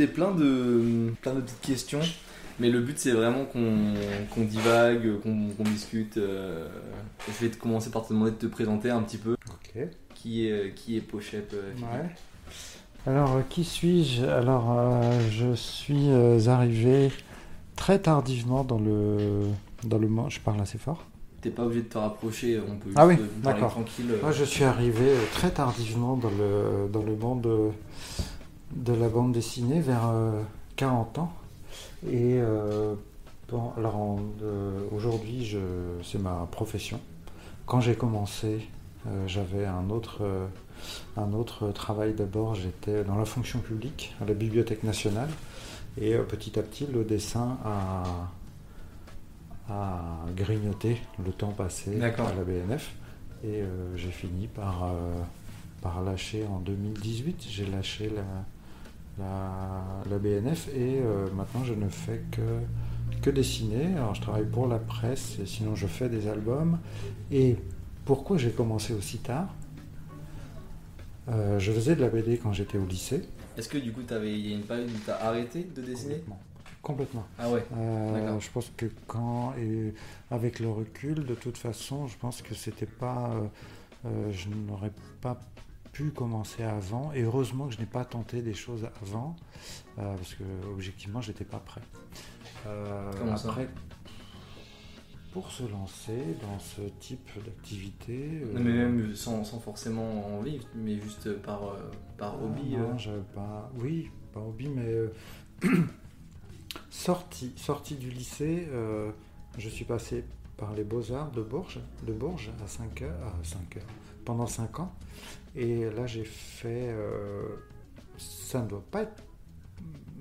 noté plein de, plein de petites questions. Mais le but, c'est vraiment qu'on divague, qu'on discute. Euh, je vais te commencer par te demander de te présenter un petit peu. Ok. Qui est, qui est Pochep euh, Ouais. Alors, euh, qui suis-je? Alors, je suis arrivé très tardivement dans le, dans le monde. Je parle assez fort. T'es pas obligé de te rapprocher, on peut ah juste oui, parler tranquille. Moi, je suis arrivé très tardivement dans le, dans le monde de la bande dessinée, vers 40 ans. Et euh, bon, alors euh, aujourd'hui, c'est ma profession. Quand j'ai commencé, euh, j'avais un autre, un autre travail d'abord. J'étais dans la fonction publique à la Bibliothèque nationale. Et petit à petit, le dessin a, a grignoté le temps passé à la BNF. Et j'ai fini par, par lâcher en 2018. J'ai lâché la, la, BNF et euh, maintenant je ne fais que, que dessiner. Alors je travaille pour la presse et sinon je fais des albums. Et pourquoi j'ai commencé aussi tard? Euh, Je faisais de la BD quand j'étais au lycée. Est-ce que du coup il y a une période où tu as arrêté de dessiner? Complètement. Ah ouais. Euh, je pense que quand et avec le recul, de toute façon, je pense que c'était pas, je n'aurais pas pu commencer avant. Et heureusement que je n'ai pas tenté des choses avant, euh, parce que objectivement, j'étais pas prêt. Euh, après, pour se lancer dans ce type d'activité. mais euh, même sans, forcément en vivre, mais juste par, par ah hobby. Non, pas. Oui, par hobby, mais sorti, sorti du lycée, je suis passé par les Beaux-Arts de Bourges, de Bourges à 5 heures, à 5 heures, pendant 5 ans. Et là, j'ai fait. Euh, ça ne doit pas être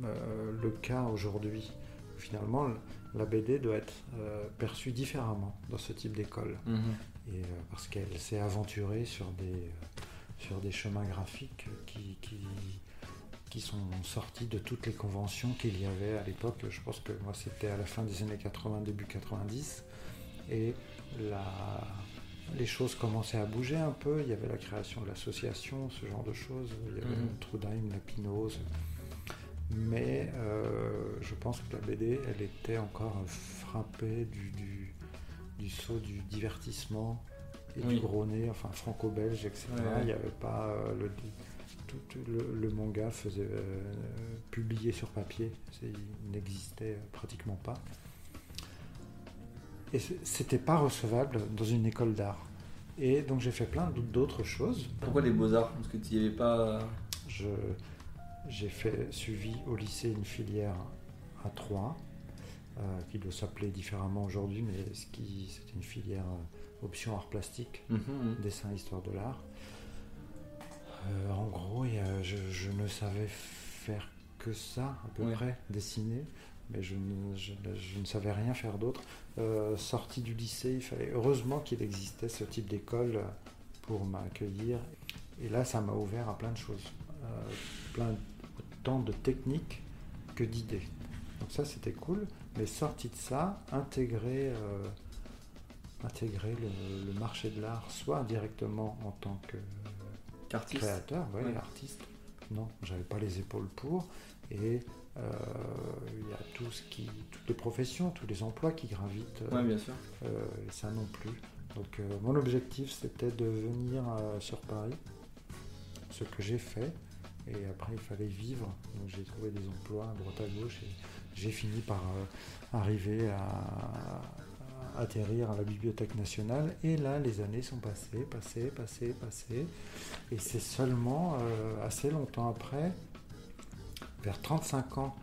euh, le cas aujourd'hui. Finalement, la BD doit être euh, perçue différemment dans ce type d'école. Mhm. Et parce qu'elle s'est aventurée sur des, sur des chemins graphiques qui, qui, qui sont sortis de toutes les conventions qu'il y avait à l'époque. Je pense que moi, c'était à la fin des années 80, début 90. Et la les choses commençaient à bouger un peu. Il y avait la création de l'association, ce genre de choses. Il y avait mm Trudheim, la Pinose. Mais euh, je pense que la BD, elle était encore frappée du, du, saut du divertissement et du gros nez, enfin franco-belge, etc. Il n'y avait pas euh, le, tout, le, manga faisait euh, publié sur papier, il n'existait pratiquement pas. Et c'était pas recevable dans une école d'art. Et donc j'ai fait plein d'autres choses. Pourquoi les beaux-arts? Parce que tu n'y avais pas. j'ai fait suivi au lycée une filière à Troyes, euh, qui doit s'appeler différemment aujourd'hui, mais c'était une filière euh, option art plastique, mhm, dessin histoire de l'art. Euh, en gros, je, ne savais faire que ça, à peu près, dessiner mais je ne, savais rien faire d'autre. Euh, sorti du lycée, il fallait heureusement qu'il existait ce type d'école pour m'accueillir. Et là, ça m'a ouvert à plein de choses, euh, plein autant de techniques que d'idées. Donc ça, c'était cool. Mais sorti de ça, intégrer, euh, intégrer le, marché de l'art, soit directement en tant que créateur, ouais, artiste. Non, j'avais pas les épaules pour. Et il y a tout ce qui, toutes les professions, tous les emplois qui gravitent. Oui, bien sûr. Euh, et ça non plus. Donc mon objectif c'était de venir sur Paris, ce que j'ai fait. Et après il fallait vivre. Donc j'ai trouvé des emplois à droite à gauche et j'ai fini par arriver à, atterrir à la Bibliothèque nationale. Et là, les années sont passées, passées, passées, passées. Et c'est seulement assez longtemps après vers 35 ans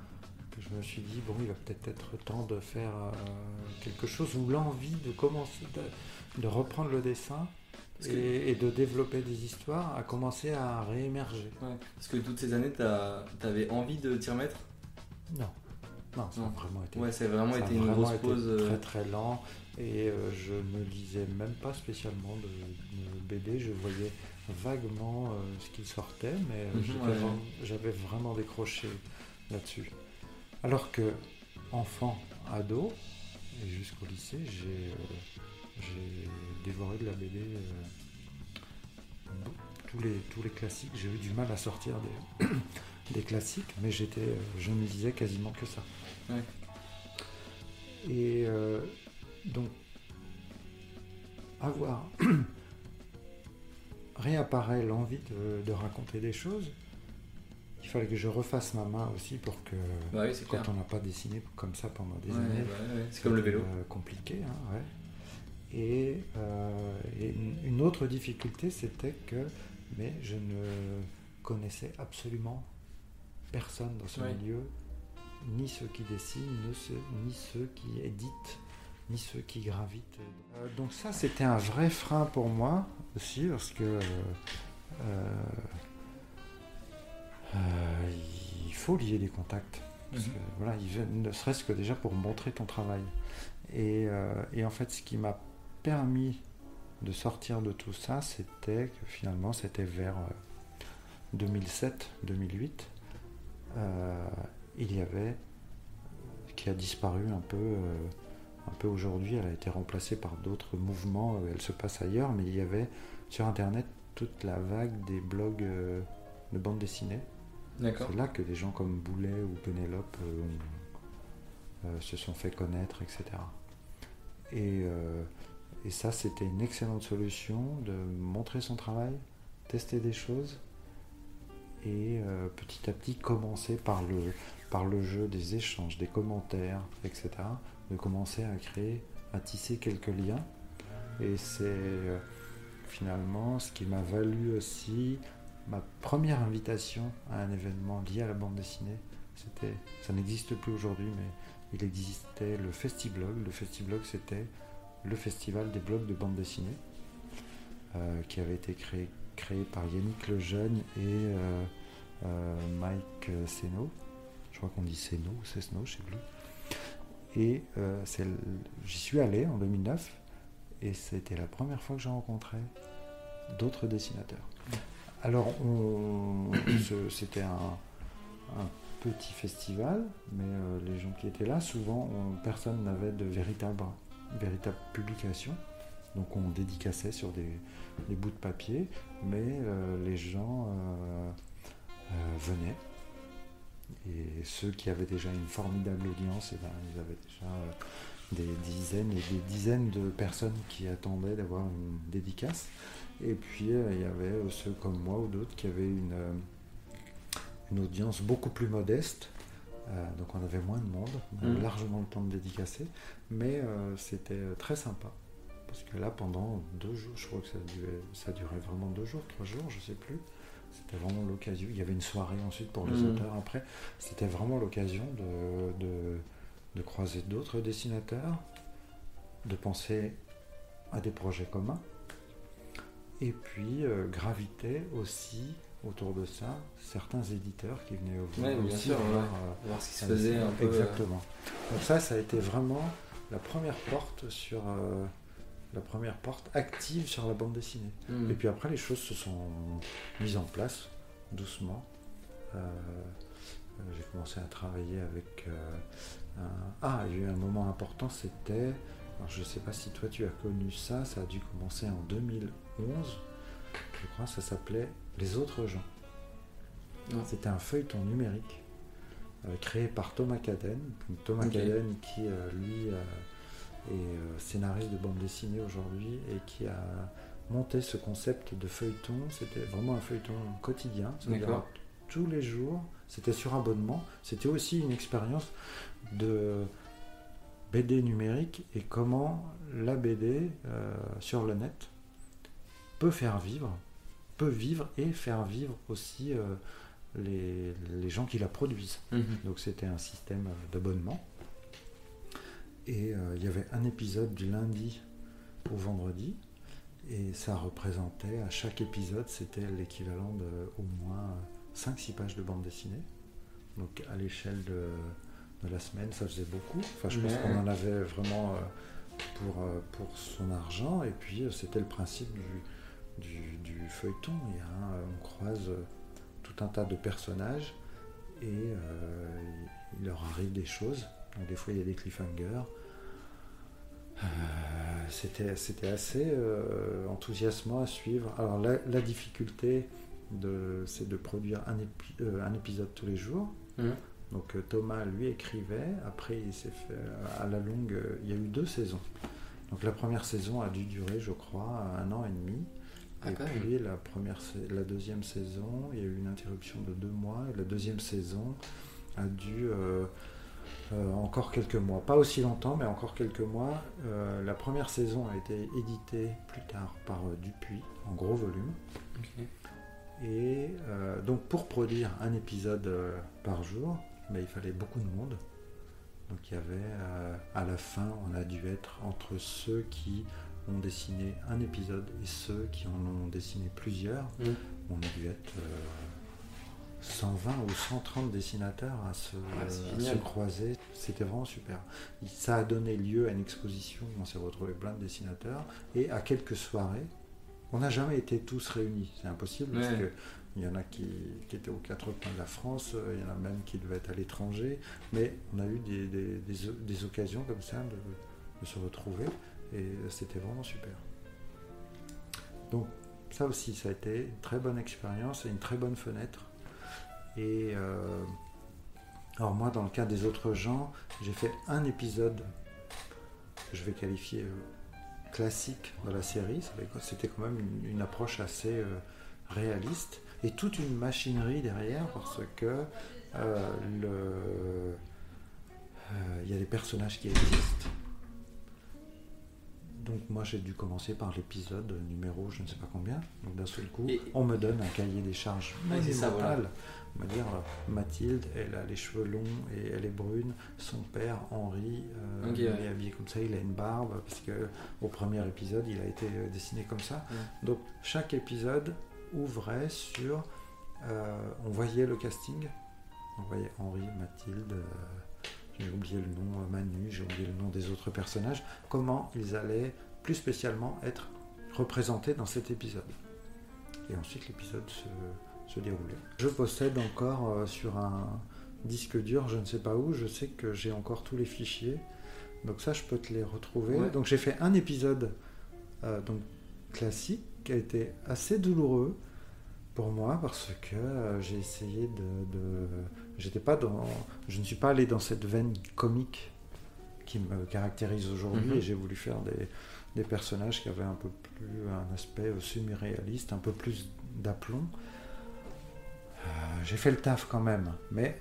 que je me suis dit, bon, il va peut-être être temps de faire euh, quelque chose ou l'envie de commencer, de, reprendre le dessin et, de développer des histoires a commencé à réémerger. Parce que toutes ces années, tu avais envie de t'y remettre? Non. Non, ça a vraiment été, ouais, ça vraiment été une grosse pause. Euh. Très très lent et euh, je ne lisais même pas spécialement de, de BD. Je voyais vaguement euh, ce qui sortait, mais euh, mhm, j'avais vraiment décroché là-dessus. Alors que, enfant, ado, et jusqu'au lycée, j'ai euh, dévoré de la BD tous les, tous les classiques. J'ai eu du mal à sortir des, des classiques, mais j'étais, je ne lisais quasiment que ça. Ouais. Et euh, donc, avoir réapparaît l'envie de, de raconter des choses. Il fallait que je refasse ma main aussi pour que, Bah oui, quand clair. on n'a pas dessiné comme ça pendant des Ouais, années, bah ouais, c'est comme le vélo. euh, compliqué, hein. Et, euh, et une, autre difficulté, c'était que, mais je ne connaissais absolument personne dans ce milieu, ni ceux qui dessinent, ni ceux, ni ceux qui éditent, ni ceux qui gravitent. Euh, donc ça, c'était un vrai frein pour moi aussi, parce que euh, euh, euh, il faut lier des contacts. Parce Mhm. que, voilà, il ne serait-ce que déjà pour montrer ton travail. Et, euh, et en fait, ce qui m'a permis de sortir de tout ça, c'était que finalement, c'était vers 2007-2008, euh, il y avait, qui a disparu un peu, un peu aujourd'hui, elle a été remplacée par d'autres mouvements, euh, elle se passe ailleurs, mais il y avait sur Internet toute la vague des blogs euh, de bande dessinée. C'est là que des gens comme Boulet ou Pénélope euh, euh, se sont fait connaître, etc. Et, euh, et ça, c'était une excellente solution de montrer son travail, tester des choses et petit à petit commencer par le, par le jeu des échanges, des commentaires, etc. De commencer à créer, à tisser quelques liens. Et c'est euh, finalement ce qui m'a valu aussi ma première invitation à un événement lié à la bande dessinée. Ça n'existe plus aujourd'hui, mais il existait le Festiblog. Le Festiblog, c'était le festival des blogs de bande dessinée euh, qui avait été créé, par Yannick Lejeune et euh, Mike Seno. Je crois qu'on dit Seno ou Cesno, je sais plus. Et euh, j'y suis allé en 2009 et c'était la première fois que j'ai rencontré d'autres dessinateurs. Alors, c'était un, petit festival, mais euh, les gens qui étaient là, souvent, on- personne n'avait de véritable, véritable publication. Donc, on dédicaçait sur des, bouts de papier, mais euh, les gens venaient. Et ceux qui avaient déjà une formidable audience, eh ben, ils avaient déjà euh, des dizaines et des dizaines de personnes qui attendaient d'avoir une dédicace. Et puis euh, il y avait euh, ceux comme moi ou d'autres qui avaient une, une audience beaucoup plus modeste. Euh, donc on avait moins de monde, on avait Mhm. largement le temps de dédicacer, mais euh, c'était très sympa. Parce que là, pendant deux jours, je crois que ça durait, ça durait vraiment deux jours, trois jours, je sais plus. C'était vraiment l'occasion. Il y avait une soirée ensuite pour les Mhm. auteurs après. C'était vraiment l'occasion de, de, de croiser d'autres dessinateurs, de penser à des projets communs, et puis euh, graviter aussi autour de ça certains éditeurs qui venaient Ouais, aussi sûr, voir, ouais. euh, Voir ce qui se faisait dessin. un peu. euh, Exactement. Donc ça, ça a été vraiment la première porte sur euh, la première porte active sur la bande dessinée. hmm. Et puis après, les choses se sont mises en place doucement. Euh, euh, J'ai commencé à travailler avec. euh, un- Ah, il y a eu un moment important, c'était. alors, Je ne sais pas si toi tu as connu ça, ça a dû commencer en 2011. Je crois ça s'appelait Les autres gens. Non. C'était un feuilleton numérique euh, créé par Thomas Caden. Thomas. Caden qui, lui, est euh, scénariste de bande dessinée aujourd'hui et qui a monté ce concept de feuilleton. C'était vraiment un feuilleton quotidien. Tous les jours, c'était sur abonnement. C'était aussi une expérience de BD numérique et comment la BD euh, sur le net peut faire vivre, peut vivre et faire vivre aussi euh, les, les gens qui la produisent. Mhm. Donc c'était un système d'abonnement. Et euh, il y avait un épisode du lundi au vendredi. Et ça représentait, à chaque épisode, c'était l'équivalent de au moins 5-6 pages de bande dessinée. Donc à l'échelle de, de la semaine, ça faisait beaucoup. Enfin, je pense Ouais. qu'on en avait vraiment euh, pour, euh, pour son argent. Et puis c'était le principe du, du, du feuilleton. Il y a un- on croise tout un tas de personnages et euh, il leur arrive des choses. Donc, des fois, il y a des cliffhangers. Euh, c'était, assez euh, enthousiasmant à suivre. Alors, la, la difficulté c'est de produire un, épi- euh, un épisode tous les jours. Mhm. Donc Thomas lui écrivait, après il s'est fait à la longue, il y a eu deux saisons. Donc la première saison a dû durer, je crois, un an et demi. Ah, et puis la, première, la deuxième saison, il y a eu une interruption de deux mois. Et la deuxième saison a dû euh, euh, encore quelques mois, pas aussi longtemps, mais encore quelques mois. Euh, la première saison a été éditée plus tard par euh, Dupuis en gros volume. Et donc pour produire un épisode par jour, il fallait beaucoup de monde. Donc il y avait, à la fin, on a dû être entre ceux qui ont dessiné un épisode et ceux qui en ont dessiné plusieurs. Mhm. On a dû être 120 ou 130 dessinateurs à se, Ouais, c'est à se croiser. C'était vraiment super. Ça a donné lieu à une exposition où on s'est retrouvé plein de dessinateurs et à quelques soirées. On n'a jamais été tous réunis, c'est impossible parce Ouais. que il y en a qui, qui étaient aux quatre coins de la France, euh, il y en a même qui devaient être à l'étranger, mais on a eu des, des- des o- des occasions comme ça de, de se retrouver et c'était vraiment super. Donc ça aussi, ça a été une très bonne expérience et une très bonne fenêtre. Et euh, alors moi, dans le cas des autres gens, j'ai fait un épisode que je vais qualifier euh, classique de la série. C'était quand même une, approche assez euh, réaliste et toute une machinerie derrière parce que il y a des personnages qui existent. Donc moi j'ai dû commencer par l'épisode numéro je ne sais pas combien. Donc d'un seul coup, Et- on me donne un cahier des charges Ouais, c'est ça, voilà. monumental. On va dire euh, Mathilde, elle a les cheveux longs et elle est brune. Son père Henri, euh, il ouais. est habillé comme ça, il a une barbe parce que au premier épisode il a été euh, dessiné comme ça. Ouais. Donc chaque épisode ouvrait sur, euh, on voyait le casting, on voyait Henri, Mathilde. euh, j'ai oublié le nom, euh, Manu, j'ai oublié le nom des autres personnages, comment ils allaient plus spécialement être représentés dans cet épisode? Et ensuite l'épisode se, se déroulait. Je possède encore euh, sur un disque dur, je ne sais pas où, je sais que j'ai encore tous les fichiers, donc ça je peux te les retrouver. Ouais. Donc j'ai fait un épisode euh, donc, classique qui a été assez douloureux pour moi parce que euh, j'ai essayé de, de- j'étais pas dans je ne suis pas allé dans cette veine comique qui me caractérise aujourd'hui Mhm. et j'ai voulu faire des, des personnages qui avaient un peu plus un aspect semi-réaliste un peu plus d'aplomb Euh, j'ai fait le taf quand même mais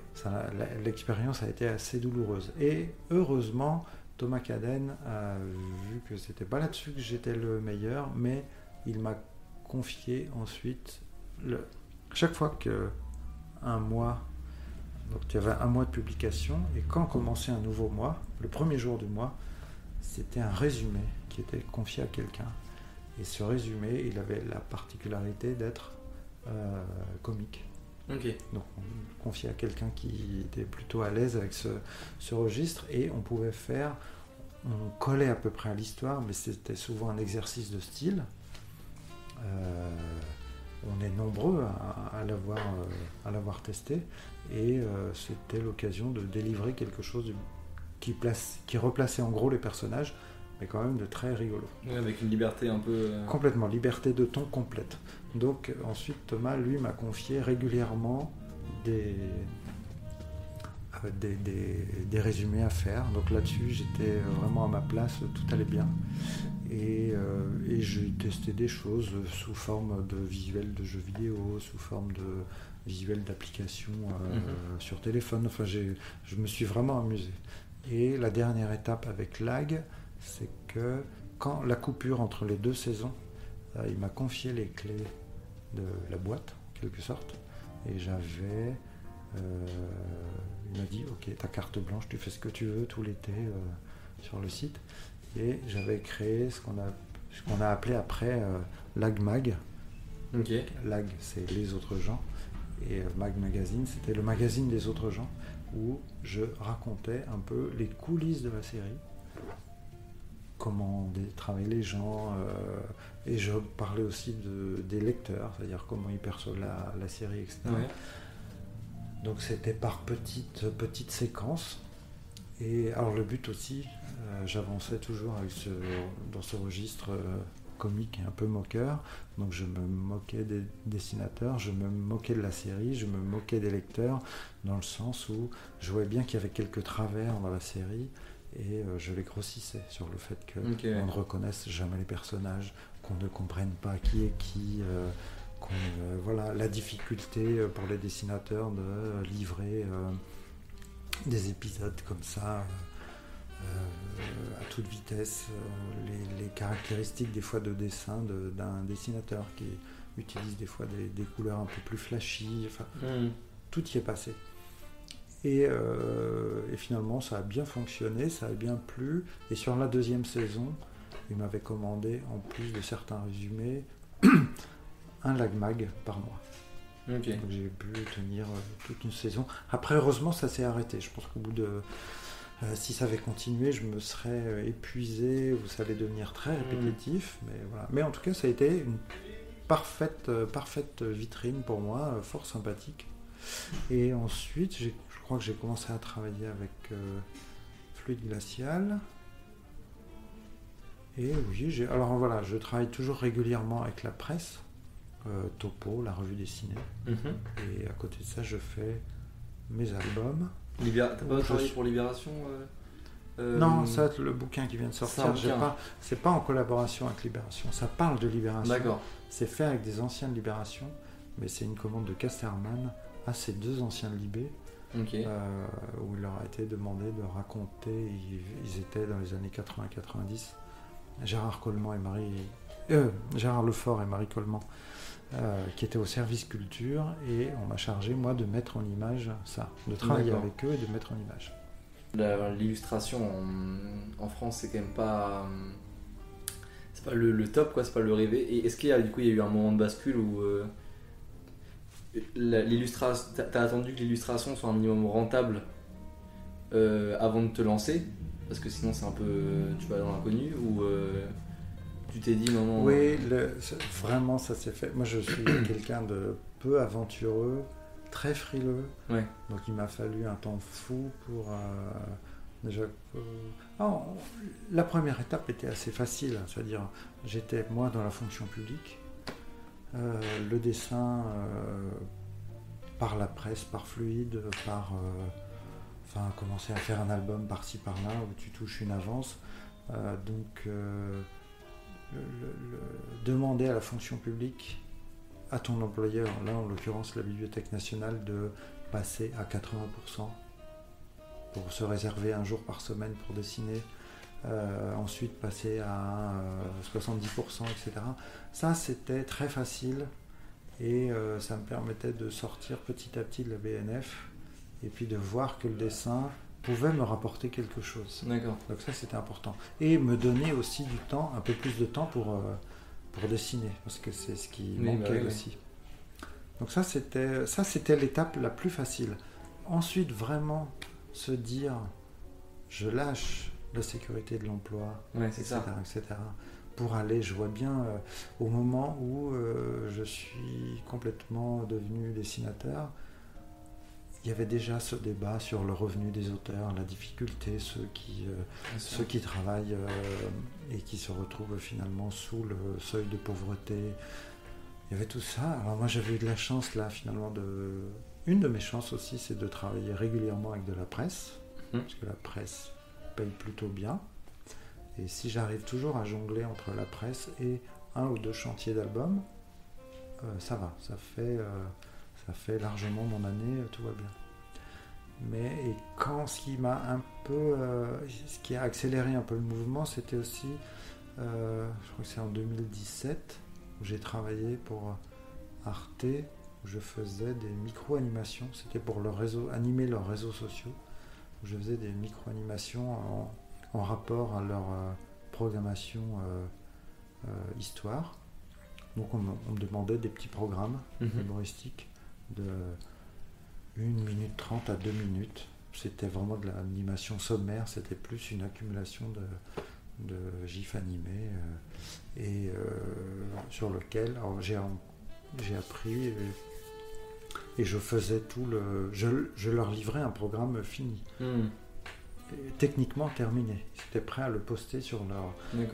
l'expérience a été assez douloureuse et heureusement Thomas Caden a vu que c'était pas là-dessus que j'étais le meilleur mais il m'a confié ensuite le, chaque fois que un mois, donc il y avait un mois de publication, et quand commençait un nouveau mois, le premier jour du mois, c'était un résumé qui était confié à quelqu'un. Et ce résumé, il avait la particularité d'être euh, comique. Donc on confiait à quelqu'un qui était plutôt à l'aise avec ce, ce registre, et on pouvait faire, on collait à peu près à l'histoire, mais c'était souvent un exercice de style. Euh, on est nombreux à, à l'avoir euh, l'avoir testé et euh, c'était l'occasion de délivrer quelque chose qui, place, qui replaçait en gros les personnages mais quand même de très rigolo. Ouais, avec une liberté un peu. euh, Complètement, liberté de ton complète. Donc ensuite Thomas lui m'a confié régulièrement des, euh, des, des- des résumés à faire. Donc là-dessus j'étais vraiment à ma place, tout allait bien. Et, euh, et j'ai testé des choses sous forme de visuels de jeux vidéo, sous forme de visuels d'applications euh, Mhm. sur téléphone. Enfin, j'ai- je me suis vraiment amusé. Et la dernière étape avec Lag, c'est que quand la coupure entre les deux saisons, euh, il m'a confié les clés de la boîte, en quelque sorte, et j'avais. euh, il m'a dit Ok, ta carte blanche, tu fais ce que tu veux tout l'été euh, sur le site. Et j'avais créé ce qu'on a, ce qu'on a appelé après euh, Lag Mag. Ok. Lag, c'est les autres gens. Et euh, Mag Magazine, c'était le magazine des autres gens où je racontais un peu les coulisses de la série, comment travaillent les gens, euh, et je parlais aussi de, des lecteurs, c'est-à-dire comment ils perçoivent la, la série, etc. Ouais. Donc c'était par petites petites séquences. Et alors le but aussi, j'avançais toujours avec ce- dans ce registre euh, comique et un peu moqueur. Donc je me moquais des dessinateurs, je me moquais de la série, je me moquais des lecteurs, dans le sens où je voyais bien qu'il y avait quelques travers dans la série et euh, je les grossissais sur le fait qu'on ne reconnaisse jamais les personnages, qu'on ne comprenne pas qui est qui. euh, qu'on, euh, voilà, la difficulté euh, pour les dessinateurs de euh, livrer euh, des épisodes comme ça euh, euh, à toute vitesse, euh, les, les caractéristiques des fois de dessin de- d'un dessinateur qui utilise des fois des, des couleurs un peu plus flashy, enfin, Hmm. tout y est passé. Et, euh, et finalement, ça a bien fonctionné, ça a bien plu. Et sur la deuxième saison, il m'avait commandé, en plus de certains résumés, un lag mag par mois. Donc j'ai pu tenir euh, toute une saison. Après, heureusement, ça s'est arrêté. Je pense qu'au bout de. Euh, si ça avait continué, je me serais euh, épuisé ou ça allait devenir très répétitif. Mais, voilà. mais en tout cas, ça a été une parfaite, euh, parfaite vitrine pour moi, fort sympathique. Et ensuite, je crois que j'ai commencé à travailler avec euh, Fluide Glacial. Et oui, alors voilà, je travaille toujours régulièrement avec la presse, euh, Topo, la revue dessinée. Mhm. Et à côté de ça, je fais mes albums. Libéra- T'as pas travaillé suis- pour Libération euh, euh, Non, ça, le bouquin qui vient de sortir, pas, c'est pas en collaboration avec Libération. Ça parle de Libération. D'accord. C'est fait avec des anciens de Libération, mais c'est une commande de Casterman à ces deux anciens de Libé, euh, où il leur a été demandé de raconter. Ils, ils étaient dans les années 80-90. Gérard Coleman et Marie. euh, Gérard Lefort et Marie Coleman, euh, qui étaient au service culture, et on m'a chargé, moi, de mettre en image ça, de travailler avec eux et de mettre en image. L'illustration en, en France, c'est quand même pas. euh, C'est pas le, le top, quoi, c'est pas le rêvé. Et est-ce qu'il y a, du coup, il y a eu un moment de bascule où. euh, l'illustration. T'as attendu que l'illustration soit un minimum rentable euh, avant de te lancer? Parce que sinon, c'est un peu. Tu vas dans l'inconnu Ou tu t'es dit non, non. Oui, le- c'est- vraiment, ça s'est fait. Moi, je suis quelqu'un de peu aventureux, très frileux. Ouais. Donc, il m'a fallu un temps fou pour. euh, déjà. euh, ah, la première étape était assez facile. hein, C'est-à-dire, j'étais, moi, dans la fonction publique. Euh, le dessin euh, par la presse, par fluide, par. euh, Enfin, commencer à faire un album par-ci par-là où tu touches une avance. Euh, donc. euh, demander à la fonction publique, à ton employeur, là en l'occurrence la Bibliothèque nationale, de passer à 80% pour se réserver un jour par semaine pour dessiner, euh, ensuite passer à euh, 70%, etc. Ça, c'était très facile et euh, ça me permettait de sortir petit à petit de la BNF et puis de voir que le dessin pouvait me rapporter quelque chose. D'accord. Donc ça c'était important. Et me donner aussi du temps, un peu plus de temps pour, euh, pour dessiner, parce que c'est ce qui Oui, bah manquait oui. aussi. Donc ça c'était ça c'était l'étape la plus facile. Ensuite vraiment se dire je lâche la sécurité de l'emploi, Ouais, etc., etc. Pour aller, je vois bien euh, au moment où euh, je suis complètement devenu dessinateur, il y avait déjà ce débat sur le revenu des auteurs, la difficulté, ceux qui, euh, ceux qui travaillent euh, et qui se retrouvent finalement sous le seuil de pauvreté. Il y avait tout ça. Alors moi j'avais eu de la chance là finalement de... Une de mes chances aussi c'est de travailler régulièrement avec de la presse, Mhm. parce que la presse paye plutôt bien. Et si j'arrive toujours à jongler entre la presse et un ou deux chantiers d'albums, euh, ça va, ça fait, ça fait largement mon année, euh, tout va bien. Mais et quand ce qui m'a un peu, euh, ce qui a accéléré un peu le mouvement, c'était aussi, euh, je crois que c'est en 2017 où j'ai travaillé pour Arte, où je faisais des micro-animations. C'était pour leur réseau, animer leurs réseaux sociaux, où je faisais des micro-animations en, en rapport à leur euh, programmation histoire. Donc on me, on me demandait des petits programmes Mhm. humoristiques de 1 minute 30 à 2 minutes. C'était vraiment de l'animation sommaire, c'était plus une accumulation de, de gifs animés euh, et euh, sur lequel j'ai appris et, et je faisais tout le. Je, je leur livrais un programme fini. Hmm. techniquement terminé. Ils étaient prêts à le poster sur leur,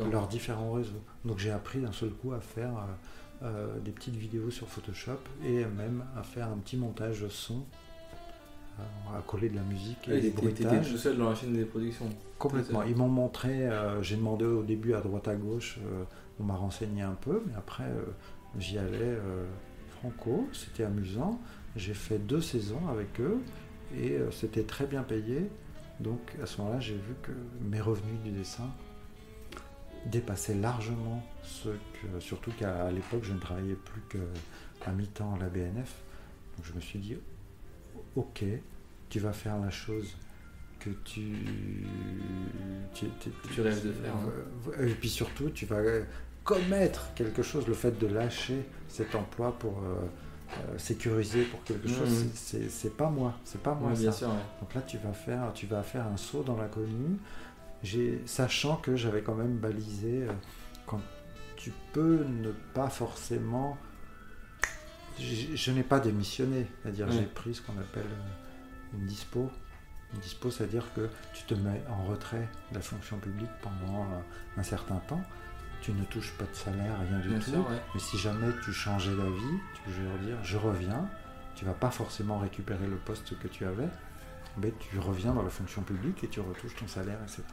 leurs différents réseaux. Donc j'ai appris d'un seul coup à faire euh, euh, des petites vidéos sur Photoshop et même à faire un petit montage son, euh, à coller de la musique et, des bruitages. tout seul dans la chaîne des productions Complètement. Ils m'ont montré, j'ai demandé au début à droite à gauche, on m'a renseigné un peu, mais après j'y allais franco, c'était amusant. J'ai fait deux saisons avec eux et c'était très bien payé. Donc à ce moment-là, j'ai vu que mes revenus du dessin dépassaient largement ce que, surtout qu'à l'époque, je ne travaillais plus qu'à mi-temps à la BNF. Donc je me suis dit, ok, tu vas faire la chose que tu, tu, rêves de faire. Hein. Et puis surtout, tu vas commettre quelque chose, le fait de lâcher cet emploi pour... Euh, euh, sécurisé pour quelque chose, mmh. c'est pas moi, c'est pas moi ça. Donc là, tu vas faire, tu vas faire un saut dans l'inconnu, sachant que j'avais quand même balisé euh, quand tu peux ne pas forcément. Je, n'ai pas démissionné, c'est-à-dire j'ai pris ce qu'on appelle euh, une dispo. Une dispo, c'est-à-dire que tu te mets en retrait de la fonction publique pendant un certain temps tu ne touches pas de salaire, rien du tout. Mais si jamais tu changeais d'avis, tu peux leur dire je reviens, tu vas pas forcément récupérer le poste que tu avais, mais tu reviens dans la fonction publique et tu retouches ton salaire, etc.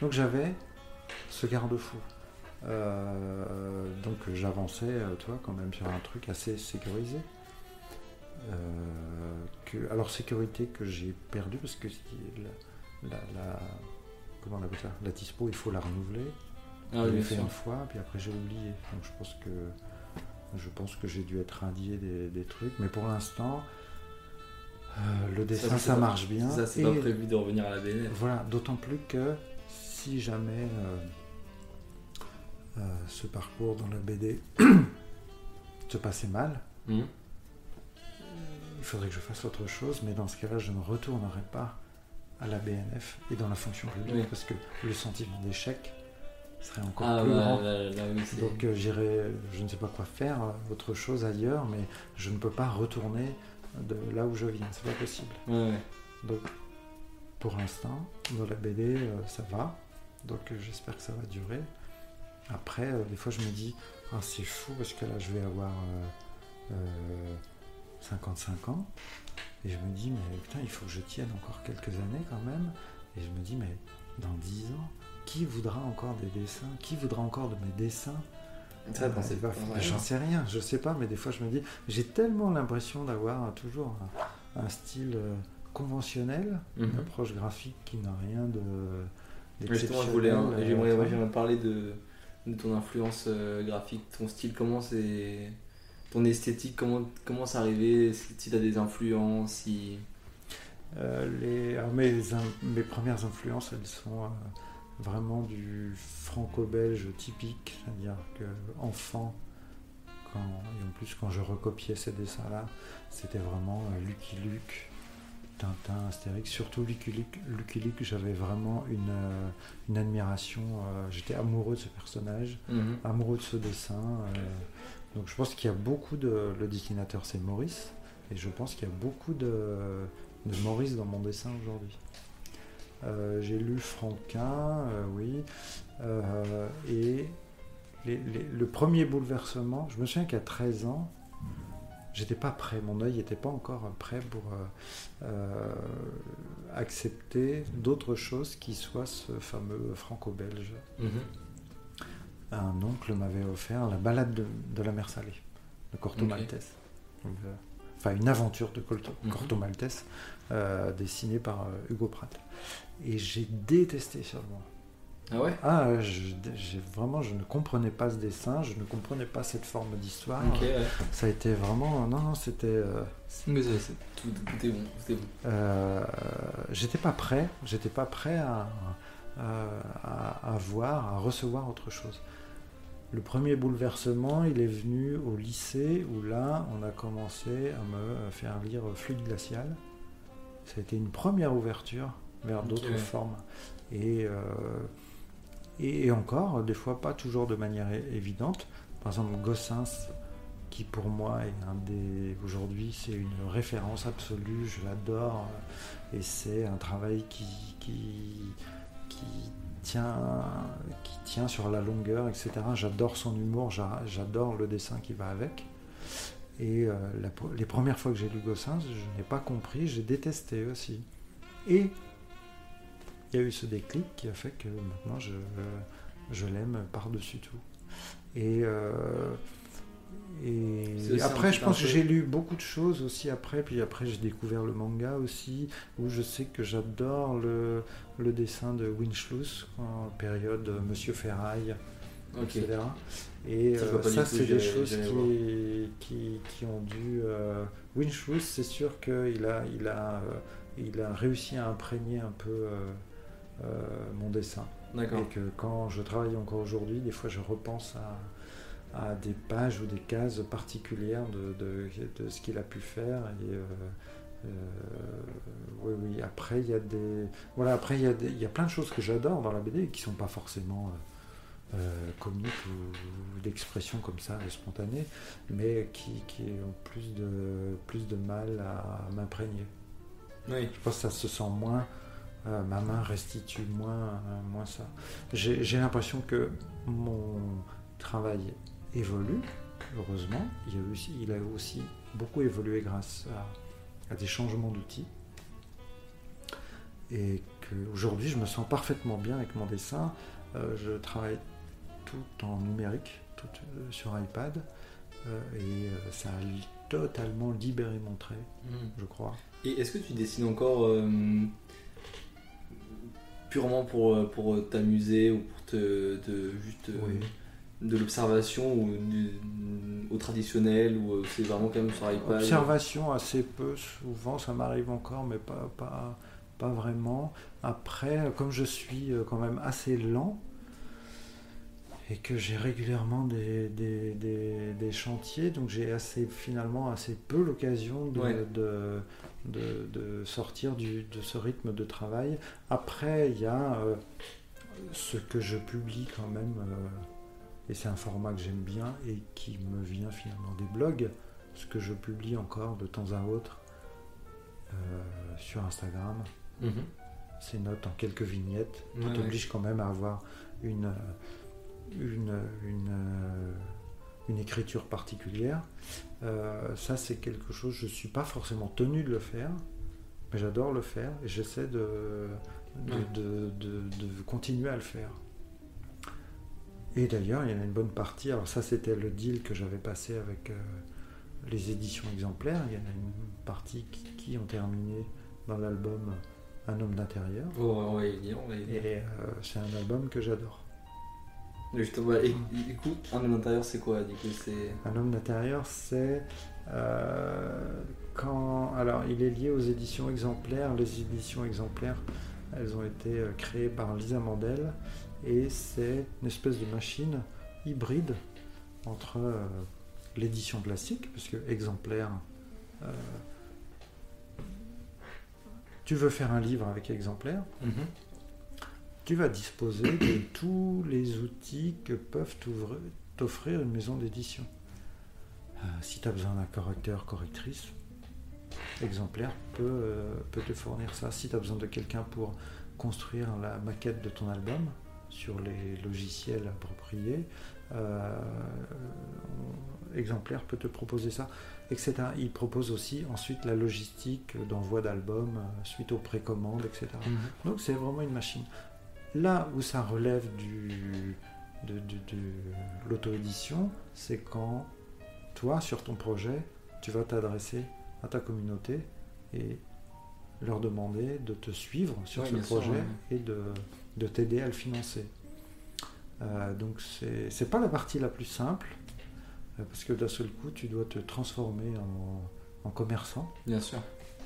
Donc j'avais ce garde-fou. Euh, donc j'avançais, euh, toi, quand même sur un truc assez sécurisé. Euh, que, alors sécurité que j'ai perdu parce que la, la, comment on appelle ça? La dispo, il faut la renouveler. Ah, je l'ai fait une fois, puis après j'ai oublié. Donc je pense que je pense que j'ai dû être radié des, trucs, mais pour l'instant, euh, le dessin ça, marche bien. Ça, c'est pas prévu de revenir à la BNF. Voilà, d'autant plus que si jamais euh, euh, ce parcours dans la BD se passait mal, mmh. il faudrait que je fasse autre chose, mais dans ce cas-là, je ne retournerai pas à la BNF et dans la fonction publique parce que le sentiment d'échec serait encore ah, plus grand. Donc euh, j'irai, je ne sais pas quoi faire, autre chose ailleurs, mais je ne peux pas retourner de là où je viens, c'est pas possible. Donc pour l'instant, dans la BD, euh, ça va. Donc j'espère que ça va durer. Après, des fois je me dis, ah, c'est fou parce que là je vais avoir 55 ans. Et je me dis, mais putain, il faut que je tienne encore quelques années quand même. Et je me dis, mais dans 10 ans, qui voudra encore des dessins? Qui voudra encore de mes dessins? Ça, euh, J'en sais rien, je sais pas, mais des fois je me dis, j'ai tellement l'impression d'avoir toujours un, style euh, conventionnel, une mhm. approche graphique qui n'a rien de. Justement, je voulais, j'aimerais parler de, de, ton influence euh, graphique, ton style, comment c'est. ton esthétique, comment, comment c'est arrivé, si tu as des influences, si. les, mes, mes, premières influences, elles sont vraiment du franco-belge typique, c'est-à-dire que enfant, quand, et en plus quand je recopiais ces dessins-là, c'était vraiment euh, Lucky Luke, Tintin, Astérix, surtout Lucky Luke, Lucky Luke j'avais vraiment une, euh, une admiration, euh, j'étais amoureux de ce personnage, mhm. amoureux de ce dessin. donc je pense qu'il y a beaucoup de... Le dessinateur c'est Maurice, et je pense qu'il y a beaucoup de, de Maurice dans mon dessin aujourd'hui. Euh, j'ai lu Franquin, euh, oui. Euh, et le premier bouleversement, je me souviens qu'à 13 ans, j'étais pas prêt, mon œil n'était pas encore prêt pour accepter d'autres choses qui soient ce fameux franco-belge. Mhm. Un oncle m'avait offert la balade de, la mer Salée, de Corto Maltese. enfin, une aventure de Corto, mhm. Corto Maltese, dessinée par Hugo Pratt. Et j'ai détesté seulement. Ah ouais? Ah, j'ai vraiment, je ne comprenais pas ce dessin, je ne comprenais pas cette forme d'histoire. Ça a été vraiment, non, non, c'était. Euh, Mais tout, tout, est bon, bon. Euh, j'étais pas prêt, j'étais pas prêt à, à, voir, à recevoir autre chose. Le premier bouleversement, il est venu au lycée où là, on a commencé à me faire lire Fluide glacial. Ça a été une première ouverture vers d'autres formes. Et, euh, et, encore, des fois pas toujours de manière évidente. Par exemple, Gossens, qui pour moi est un des. Aujourd'hui, c'est une référence absolue, je l'adore. Et c'est un travail qui, qui, tient, qui tient sur la longueur, etc. J'adore son humour, j'adore le dessin qui va avec. Et euh, les premières fois que j'ai lu Gossens, je n'ai pas compris, j'ai détesté aussi. Et il y a eu ce déclic qui a fait que maintenant je, je l'aime par-dessus tout. Et, euh, et après, je pense que j'ai lu beaucoup de choses aussi après. Puis après, j'ai découvert le manga aussi, où je sais que j'adore le, le, dessin de Winchluss en période Monsieur Ferraille, etc. Et euh, ça, c'est des choses qui, qui, qui, ont dû. Euh, c'est sûr qu'il a, il a, euh, il a réussi à imprégner un peu mon dessin. Et que quand je travaille encore aujourd'hui, des fois, je repense à à des pages ou des cases particulières de, de, ce qu'il a pu faire. Et, euh, euh, oui, oui. Après, il y a des, voilà, après il y a, il y a plein de choses que j'adore dans la BD qui sont pas forcément euh, comiques ou, d'expressions comme ça, spontanées, mais qui, qui, ont plus de, plus de mal à, m'imprégner. Oui. Je pense que ça se sent moins. Ma main restitue moins, moins ça. J'ai l'impression que mon travail évolue, heureusement. Il a aussi, il a aussi beaucoup évolué grâce à, des changements d'outils. Et qu'aujourd'hui, je me sens parfaitement bien avec mon dessin. Euh, je travaille tout en numérique, tout euh, sur iPad. Euh, et ça a totalement libéré mon trait, hmm. je crois. Et est-ce que tu dessines encore purement pour, pour t'amuser ou pour te, juste de l'observation ou au traditionnel ou euh, c'est vraiment quand même sur iPad Observation assez peu, souvent ça m'arrive encore, mais pas, pas, pas vraiment. Après, comme je suis euh, quand même assez lent et que j'ai régulièrement des, des, des, chantiers, donc j'ai assez finalement assez peu l'occasion de, de, de, sortir du, de ce rythme de travail. Après, il y a euh, ce que je publie quand même. Et c'est un format que j'aime bien et qui me vient finalement des blogs, ce que je publie encore de temps à autre euh, sur Instagram. Mhm. Ces notes en quelques vignettes qui t'obligent quand même à avoir une, une, une, euh, une écriture particulière. Euh, ça, c'est quelque chose, je ne suis pas forcément tenu de le faire, mais j'adore le faire et j'essaie de, de, de continuer à le faire. Et d'ailleurs, il y en a une bonne partie. Alors, ça, c'était le deal que j'avais passé avec euh, les éditions exemplaires. Il y en a une partie qui, ont terminé dans l'album Un homme d'intérieur. Oh, on va y Et euh, c'est un album que j'adore. Justement, et, du coup, Un homme d'intérieur, c'est quoi du coup, Un homme d'intérieur, c'est. Euh, quand. Alors, il est lié aux éditions exemplaires. Les éditions exemplaires, elles ont été créées par Lisa Mandel et c'est une espèce de machine hybride entre euh, l'édition classique, parce que exemplaire, euh, tu veux faire un livre avec exemplaire, mhm. Tu vas disposer de tous les outils que peuvent t'offrir une maison d'édition. Euh, si tu as besoin d'un correcteur, correctrice, exemplaire peut, peut te fournir ça. Si tu as besoin de quelqu'un pour construire la maquette de ton album, sur les logiciels appropriés. Euh, exemplaire peut te proposer ça, etc. Il propose aussi ensuite la logistique d'envoi d'albums euh, suite aux précommandes, etc. Mhm. Donc c'est vraiment une machine. Là où ça relève du, de, l'auto-édition, c'est quand toi, sur ton projet, tu vas t'adresser à ta communauté et leur demander de te suivre sur ce projet et de de t'aider à le financer. Euh, donc c'est pas la partie la plus simple, euh, parce que d'un seul coup, tu dois te transformer en, commerçant. Bien sûr.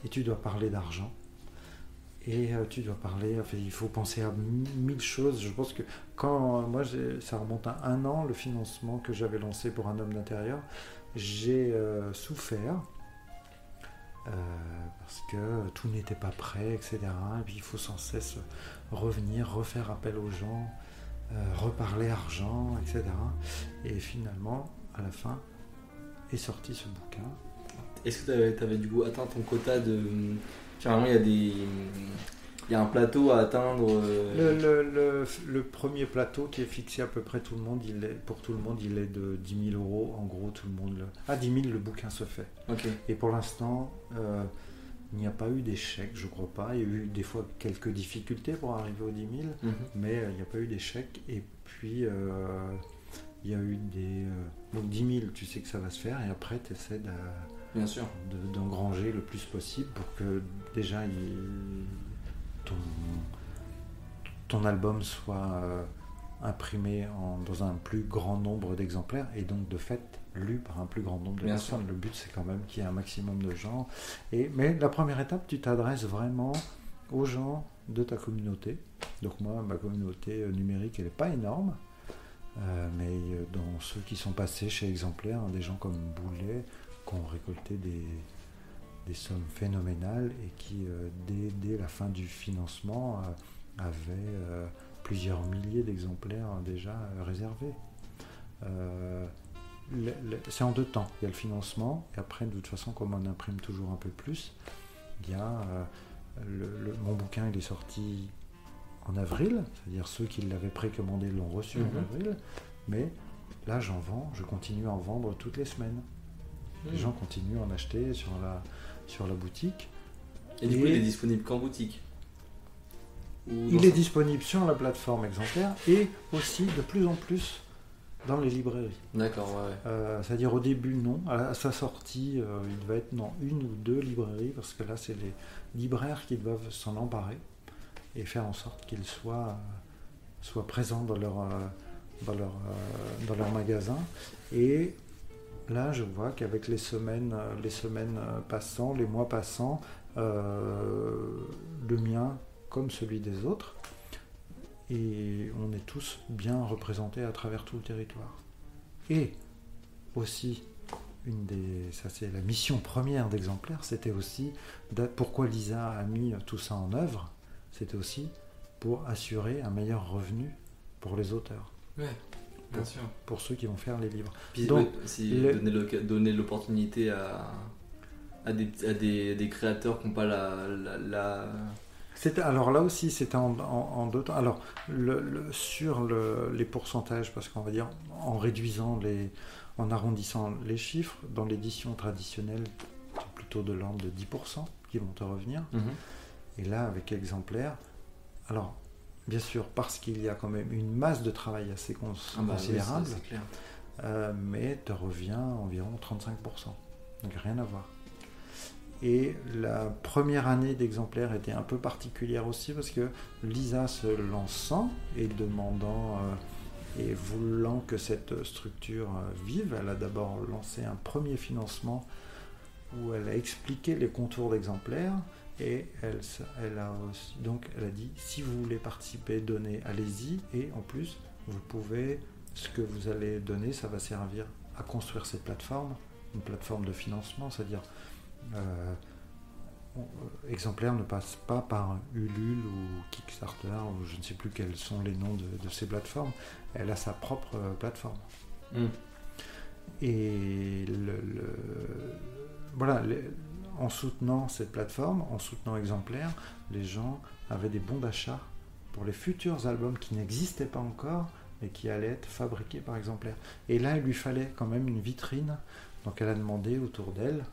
Et tu dois parler d'argent. Et euh, tu dois parler, il faut penser à mille choses. Je pense que quand moi, ça remonte à un an, le financement que j'avais lancé pour un homme d'intérieur, j'ai souffert euh, parce que tout n'était pas prêt, etc. Et puis il faut sans cesse revenir, refaire appel aux gens, euh, reparler argent, etc. Et finalement, à la fin, est sorti ce bouquin. Est-ce que tu avais, du coup atteint ton quota de. Généralement, il y a des. Il y a un plateau à atteindre. euh, Le, le- le premier plateau qui est fixé à peu près tout le monde, il est, pour tout le monde, il est de 10 000 euros. En gros, tout le monde. Le... À 10 000, le bouquin se fait. Et pour l'instant, euh, il n'y a pas eu d'échec, je crois pas. Il y a eu des fois quelques difficultés pour arriver aux 10 000, Mhm. mais euh, il n'y a pas eu d'échec. Et puis, il y a eu des. donc 10 000, tu sais que ça va se faire, et après, tu essaies de Bien sûr. de- d'engranger le plus possible pour que déjà il- ton, ton album soit euh, imprimé en- dans un plus grand nombre d'exemplaires et donc de fait lu par un plus grand nombre de Bien personnes. Le but c'est quand même qu'il y ait un maximum de gens. Et, mais la première étape, tu t'adresses vraiment aux gens de ta communauté. Donc moi, ma communauté euh, numérique, elle n'est pas énorme. Euh, mais dans ceux qui sont passés chez Exemplaire, hein, des gens comme Boulet, qui ont récolté des, des sommes phénoménales et qui, euh, dès, dès la fin du financement, euh, avaient euh, plusieurs milliers d'exemplaires déjà réservés. C'est en deux temps. Il y a le financement et après, de toute façon, comme on imprime toujours un peu plus, il y a le- le- mon bouquin, il est sorti en avril, c'est-à-dire ceux qui l'avaient précommandé l'ont reçu Mhm. en avril, mais là j'en vends, je continue à en vendre toutes les semaines. Les gens continuent à en acheter sur la, sur la boutique. Et du coup, il est disponible qu'en boutique Ou Il est disponible sur la plateforme exemplaire et aussi de plus en plus dans les librairies. D'accord, ouais. Euh, C'est-à-dire au début, non. À sa sortie, euh, il devait être dans une ou deux librairies, parce que là, c'est les libraires qui doivent s'en emparer et faire en sorte qu'ils soient, euh, soient présents dans leur, euh, dans, leur, euh, dans leur magasin. Et là, je vois qu'avec les semaines, euh, les semaines euh, passant, les mois passant, euh, le mien, comme celui des autres, et on est tous bien représentés à travers tout le territoire. Et aussi, une des, ça c'est la mission première d'exemplaire, c'était aussi pourquoi Lisa a mis tout ça en œuvre, c'était aussi pour assurer un meilleur revenu pour les auteurs, bien sûr. pour ceux qui vont faire les livres. Puis Donc, si le- donner l'opportunité à, à, des, à des, des créateurs qui n'ont pas la, la, alors là aussi, c'était en, en- en deux temps. Alors, le- le- sur le- les pourcentages, parce qu'on va dire, en réduisant les, en arrondissant les chiffres, dans l'édition traditionnelle, c'est plutôt de l'ordre de 10% qui vont te revenir. Et là, avec exemplaire, alors, bien sûr, parce qu'il y a quand même une masse de travail assez cons- Ah bah considérable, clair. euh, mais te revient environ 35%. Donc rien à voir. Et la première année d'exemplaire était un peu particulière aussi parce que Lisa se lançant et demandant euh, et voulant que cette structure euh, vive, elle a d'abord lancé un premier financement où elle a expliqué les contours d'exemplaire et elle, elle a donc elle a dit si vous voulez participer, donnez, allez-y et en plus vous pouvez ce que vous allez donner, ça va servir à construire cette plateforme, une plateforme de financement, c'est-à-dire euh, on- euh, exemplaire ne passe pas par Ulule ou Kickstarter ou je ne sais plus quels sont les noms de, de ces plateformes. Elle a sa propre euh, plateforme. Mm. Et le, le- voilà, les- en soutenant cette plateforme, en soutenant Exemplaire, les gens avaient des bons d'achat pour les futurs albums qui n'existaient pas encore et qui allaient être fabriqués par Exemplaire. Et là, il lui fallait quand même une vitrine. Donc elle a demandé autour d'elle,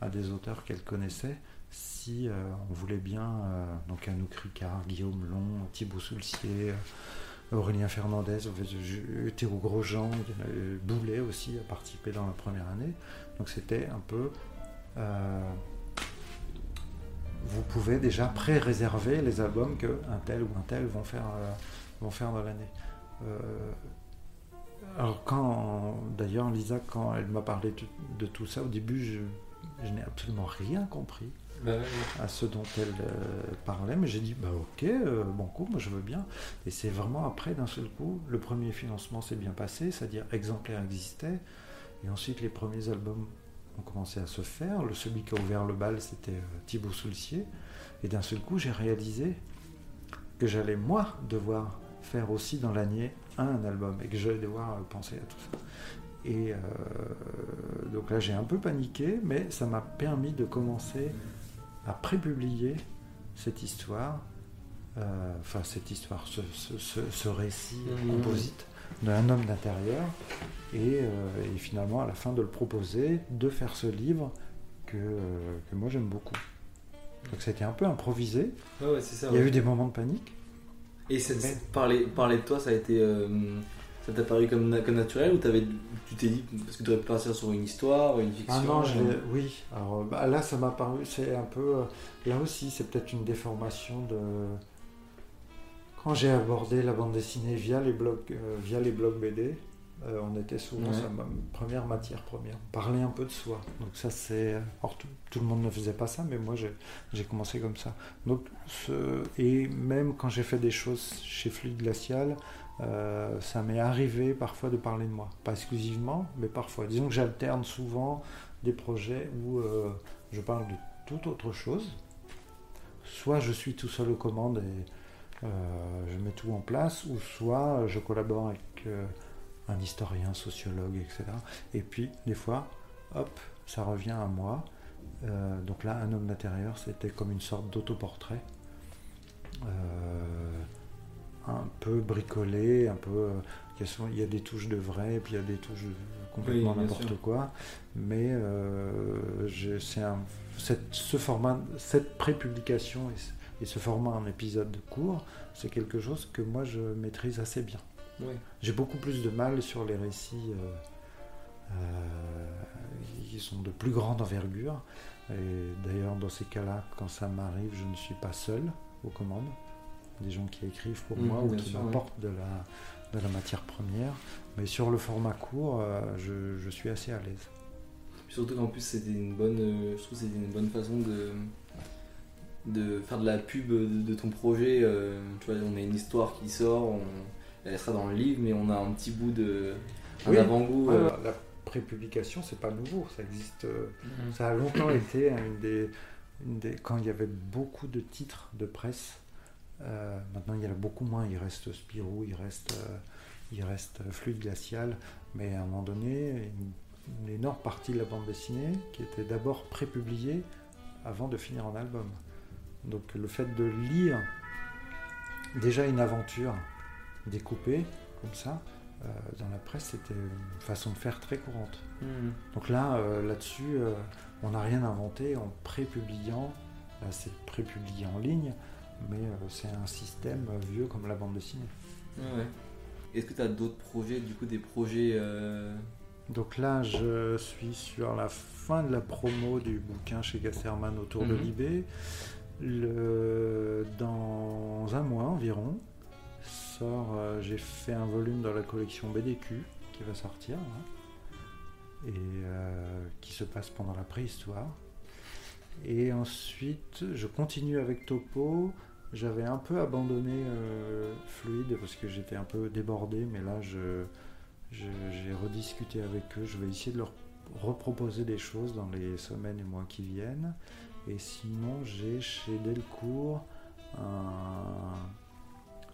à des auteurs qu'elle connaissait, si euh, on voulait bien, euh, donc Anouk Ricard, Guillaume Long, Thibaut Soulcier, euh, Aurélien Fernandez, Théo Grosjean, Boulet aussi a participé dans la première année. Donc c'était un peu. Euh, vous pouvez déjà pré-réserver les albums que un tel ou un tel vont faire, euh, vont faire dans l'année. Euh, alors quand, d'ailleurs, Lisa, quand elle m'a parlé de, tout ça, au début, je, je n'ai absolument rien compris Bah à ce dont elle euh, parlait, mais j'ai dit bah ok, euh, bon coup, moi je veux bien. Et c'est vraiment après, d'un seul coup, le premier financement s'est bien passé, c'est-à-dire exemplaire existait, et ensuite les premiers albums ont commencé à se faire. Le celui qui a ouvert le bal, c'était euh, Thibaut Soulcier, et d'un seul coup, j'ai réalisé que j'allais moi devoir faire aussi dans l'année un album et que je vais devoir penser à tout ça. Et euh, donc là, j'ai un peu paniqué, mais ça m'a permis de commencer à prépublier cette histoire, euh, enfin cette histoire, ce, récit mmh. composite d'un homme d'intérieur, et, finalement à la fin de le proposer, de faire ce livre que, que moi j'aime beaucoup. Donc ça a été un peu improvisé. Il y a eu des moments de panique. Et parler, parler de toi, ça a été. Euh, ça t'a paru comme, comme naturel ou avais, tu t'es dit parce que tu aurais pu partir sur une histoire, une fiction Ah non, euh, oui. Alors bah, là, ça m'a paru, c'est un peu. Euh, là aussi, c'est peut-être une déformation de. Quand j'ai abordé la bande dessinée via les blogs, via les blogs BD, euh, on était souvent sa première matière première. Parler un peu de soi. Donc ça c'est... Or tout, le monde ne faisait pas ça, mais moi j'ai commencé comme ça. Donc, ce... Et même quand j'ai fait des choses chez Fluide Glacial, euh, ça m'est arrivé parfois de parler de moi. Pas exclusivement, mais parfois. Disons que j'alterne souvent des projets où euh, je parle de toute autre chose. Soit je suis tout seul aux commandes et je mets tout en place, ou soit je collabore avec un historien, sociologue, etc. Et puis, des fois, hop, ça revient à moi. Euh, donc là, un homme d'intérieur, c'était comme une sorte d'autoportrait. Euh, un peu bricolé, un peu. Euh, il y, a des touches de vrai, puis il y a des touches de complètement n'importe quoi. Mais c'est cette, ce format, cette prépublication et, et ce format en épisode court, c'est quelque chose que moi je maîtrise assez bien. J'ai beaucoup plus de mal sur les récits euh, euh, qui sont de plus grande envergure. Et d'ailleurs, dans ces cas-là, quand ça m'arrive, je ne suis pas seul aux commandes. Des gens qui écrivent pour moi ou qui m'apportent de, la, de la matière première. Mais sur le format court, euh, je, suis assez à l'aise. Surtout qu'en plus, c'était une bonne, je trouve c'était une bonne façon de, de faire de la pub de, ton projet. tu vois, on a une histoire qui sort, on, elle sera dans le livre, mais on a un petit bout de. avant-goût. Euh. La prépublication, c'est pas nouveau, ça existe. Euh. Ça a longtemps été une des, des, Quand il y avait beaucoup de titres de presse, euh, maintenant il y en a beaucoup moins, il reste Spirou, il reste, il reste Fluide Glacial, mais à un moment donné, une, énorme partie de la bande dessinée qui était d'abord prépubliée avant de finir en album. Donc le fait de lire déjà une aventure découpé comme ça. Euh, dans la presse, c'était une façon de faire très courante. Hmm. Donc là, euh, là-dessus, euh, on n'a rien inventé en prépubliant. c'est prépublié en ligne, mais c'est un système vieux comme la bande dessinée. Est-ce que tu as d'autres projets, du coup, des projets Donc là, je suis sur la fin de la promo du bouquin chez Gasserman autour de mhm. Dans un mois environ, euh, j'ai fait un volume dans la collection BDQ qui va sortir et euh, qui se passe pendant la préhistoire. Et ensuite, je continue avec Topo. J'avais un peu abandonné euh, Fluide parce que j'étais un peu débordé, mais là, j'ai rediscuté avec eux. Je vais essayer de leur reproposer des choses dans les semaines et mois qui viennent. Et sinon, j'ai chez Delcourt un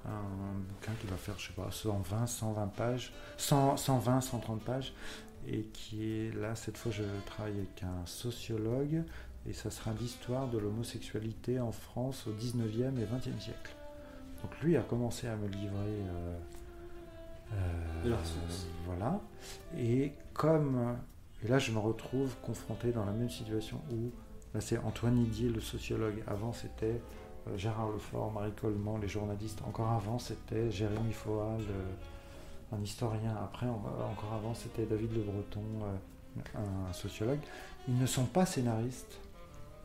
un bouquin qui va faire, je sais pas, 120, 120 pages, 120, 130 pages, et qui est là, cette fois, je travaille avec un sociologue, et ça sera l'histoire de l'homosexualité en France au 19e et 20e siècle. Donc lui a commencé à me livrer. Euh, euh, voilà. Et comme. Et là, je me retrouve confronté dans la même situation où. Là, c'est Antoine Didier, le sociologue. Avant, c'était euh, Gérard Lefort, Marie Coleman, les journalistes. Encore avant, c'était Jérémy Foal, euh, un historien. Après, encore avant, c'était David Le Breton, euh, un sociologue. Ils ne sont pas scénaristes,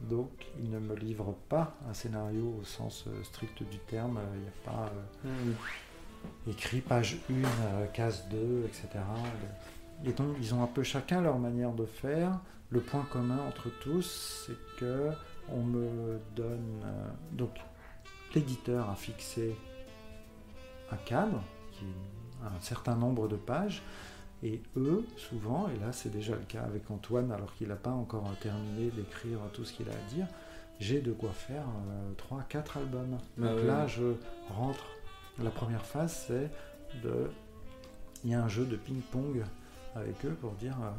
donc ils ne me livrent pas un scénario au sens strict du terme. Il n'y a pas hmm. écrit page 1, case 2, etc. Et donc, ils ont un peu chacun leur manière de faire. Le point commun entre tous, c'est que on me donne. Euh, donc, l'éditeur a fixé un cadre, qui un certain nombre de pages, et eux, souvent, et là c'est déjà le cas avec Antoine, alors qu'il n'a pas encore terminé d'écrire tout ce qu'il a à dire, j'ai de quoi faire 3-4 euh, albums. Bah Donc là, je rentre. La première phase, c'est de il y a un jeu de ping-pong avec eux pour dire euh,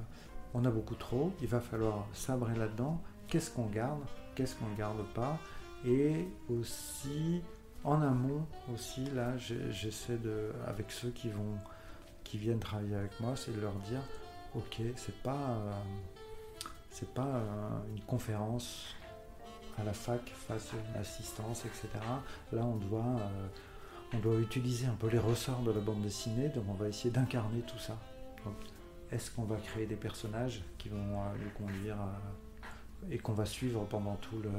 on a beaucoup trop, il va falloir sabrer là-dedans, qu'est-ce qu'on garde, qu'est-ce qu'on ne garde pas, et aussi en amont aussi là j'essaie de avec ceux qui viennent travailler avec moi, c'est de leur dire ok c'est pas euh, pas euh, une conférence à la fac face à une assistance etc. Là on doit on doit utiliser un peu les ressorts de la bande dessinée, donc on va essayer d'incarner tout ça. Est-ce qu'on va créer des personnages qui vont euh, nous conduire et qu'on va suivre pendant tout le,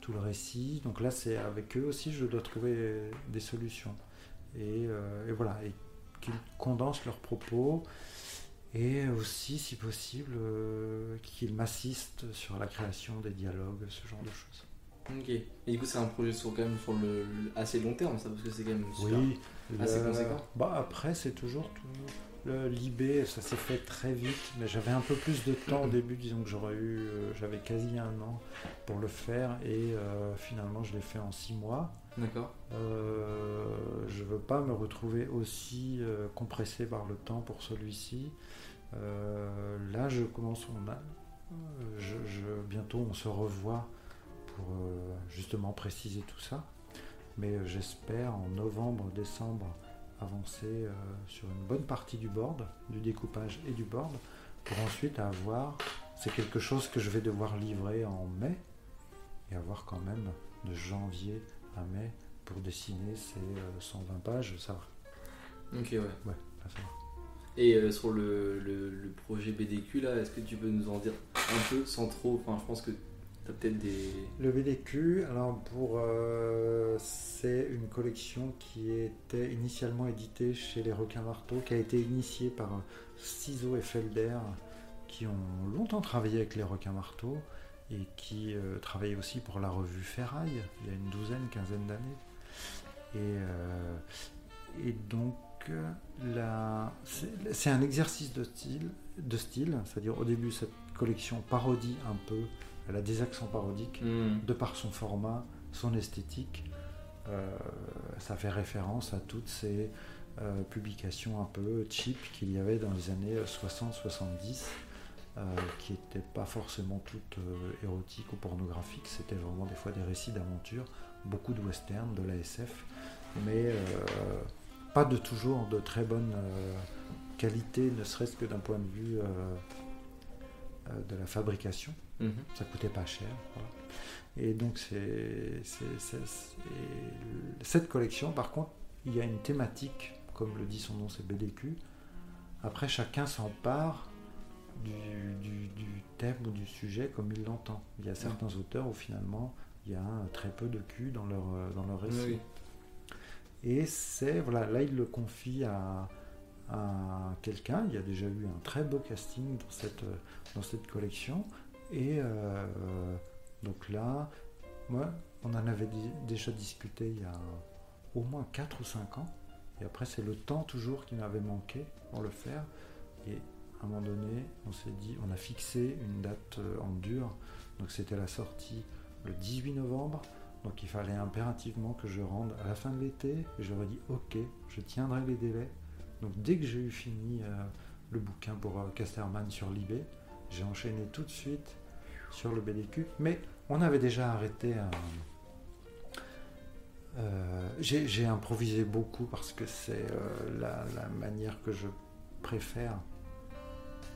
tout le récit? Donc là, c'est avec eux aussi, je dois trouver des solutions. Et, euh, voilà, et qu'ils condensent leurs propos et aussi, si possible, euh, qu'ils m'assistent sur la création des dialogues, ce genre de choses. Ok. Et du coup, c'est un projet sur, quand même sur le, assez long terme, ça, parce que c'est quand même super, oui, assez conséquent. Bah après, c'est toujours l'IB, ça s'est fait très vite, mais j'avais un peu plus de temps au début, disons que j'aurais eu, euh, j'avais quasi un an pour le faire, et euh, finalement, je l'ai fait en six mois. D'accord. Euh, je veux pas me retrouver aussi euh, compressé par le temps pour celui-ci. là, je commence, on a, je, bientôt, on se revoit pour justement préciser tout ça. Mais j'espère en novembre, décembre avancer euh, sur une bonne partie du board, du découpage et du board, pour ensuite avoir, c'est quelque chose que je vais devoir livrer en mai, et avoir quand même de janvier à mai pour dessiner ces 120 pages, ça va. Ok, ouais. Ouais, ça va. Et sur le, le, le, projet BDQ, là, est-ce que tu peux nous en dire un peu, sans trop, enfin je pense que Le BDQ, alors pour, euh, c'est une collection qui était initialement éditée chez les requins marteaux, qui a été initiée par Ciseaux et Felder, qui ont longtemps travaillé avec les requins marteaux et qui euh, travaillaient aussi pour la revue Ferraille il y a une douzaine, quinzaine d'années. Et, euh, donc c'est un exercice de style c'est-à-dire au début cette collection parodie un peu elle a des accents parodiques hmm. de par son format, son esthétique. Euh, ça fait référence à toutes ces euh, publications un peu cheap qu'il y avait dans les années 60-70, euh, qui n'étaient pas forcément toutes érotiques ou pornographiques. C'était vraiment des fois des récits d'aventure, beaucoup de western, de la SF, mais pas de toujours de très bonne qualité, ne serait-ce que d'un point de vue de la fabrication. Mhm. Ça coûtait pas cher. Et donc, c'est, cette collection, par contre, il y a une thématique, comme le dit son nom, c'est BDQ. Après, chacun s'empare du, du, thème ou du sujet comme il l'entend. Il y a certains auteurs où finalement, il y a très peu de cul dans leur, dans leur récit. Et c'est, voilà, là, il le confie à, à quelqu'un. Il y a déjà eu un très beau casting dans cette, dans cette collection. Et euh, donc là, on en avait déjà discuté il y a au moins 4 ou 5 ans. Et après, c'est le temps toujours qui m'avait manqué pour le faire. Et à un moment donné, on s'est dit, on a fixé une date euh, en dur. Donc c'était la sortie le 18 novembre. Donc il fallait impérativement que je rende à la fin de l'été. Et j'aurais dit, ok, je tiendrai les délais. Donc dès que j'ai eu fini euh, le bouquin pour Casterman sur l'eBay, j'ai enchaîné tout de suite sur le BDQ, mais on avait déjà arrêté un... Euh, j'ai improvisé beaucoup parce que c'est euh, la, manière que je préfère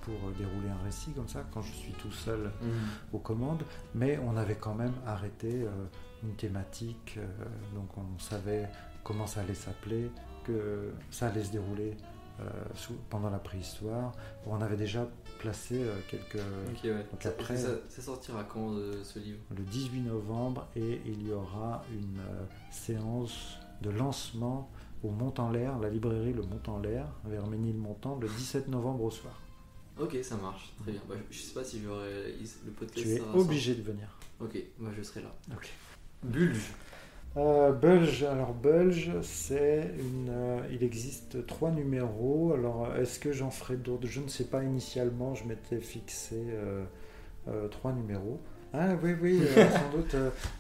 pour dérouler un récit comme ça, quand je suis tout seul mhm. aux commandes, mais on avait quand même arrêté euh, une thématique, donc on savait comment ça allait s'appeler, que ça allait se dérouler pendant la préhistoire. On avait déjà placé euh, quelques. Donc après, ça, sortira quand euh, ce livre? Le 18 novembre et il y aura une euh, séance de lancement au Mont-en-l'Air, la librairie Le Mont-en-l'Air, vers Ménilmontant, le 17 novembre au soir. Ok, ça marche, très bien. Bah, je sais pas si j'aurai le podcast. Tu es obligé de venir. Ok, moi je serai là. Ok. Bulge. Euh, Bulge, alors Bulge, c'est une. Euh, il existe trois numéros. Alors, est-ce que j'en ferai d'autres? Je ne sais pas. Initialement, je m'étais fixé euh, trois numéros. Ah oui, oui, sans doute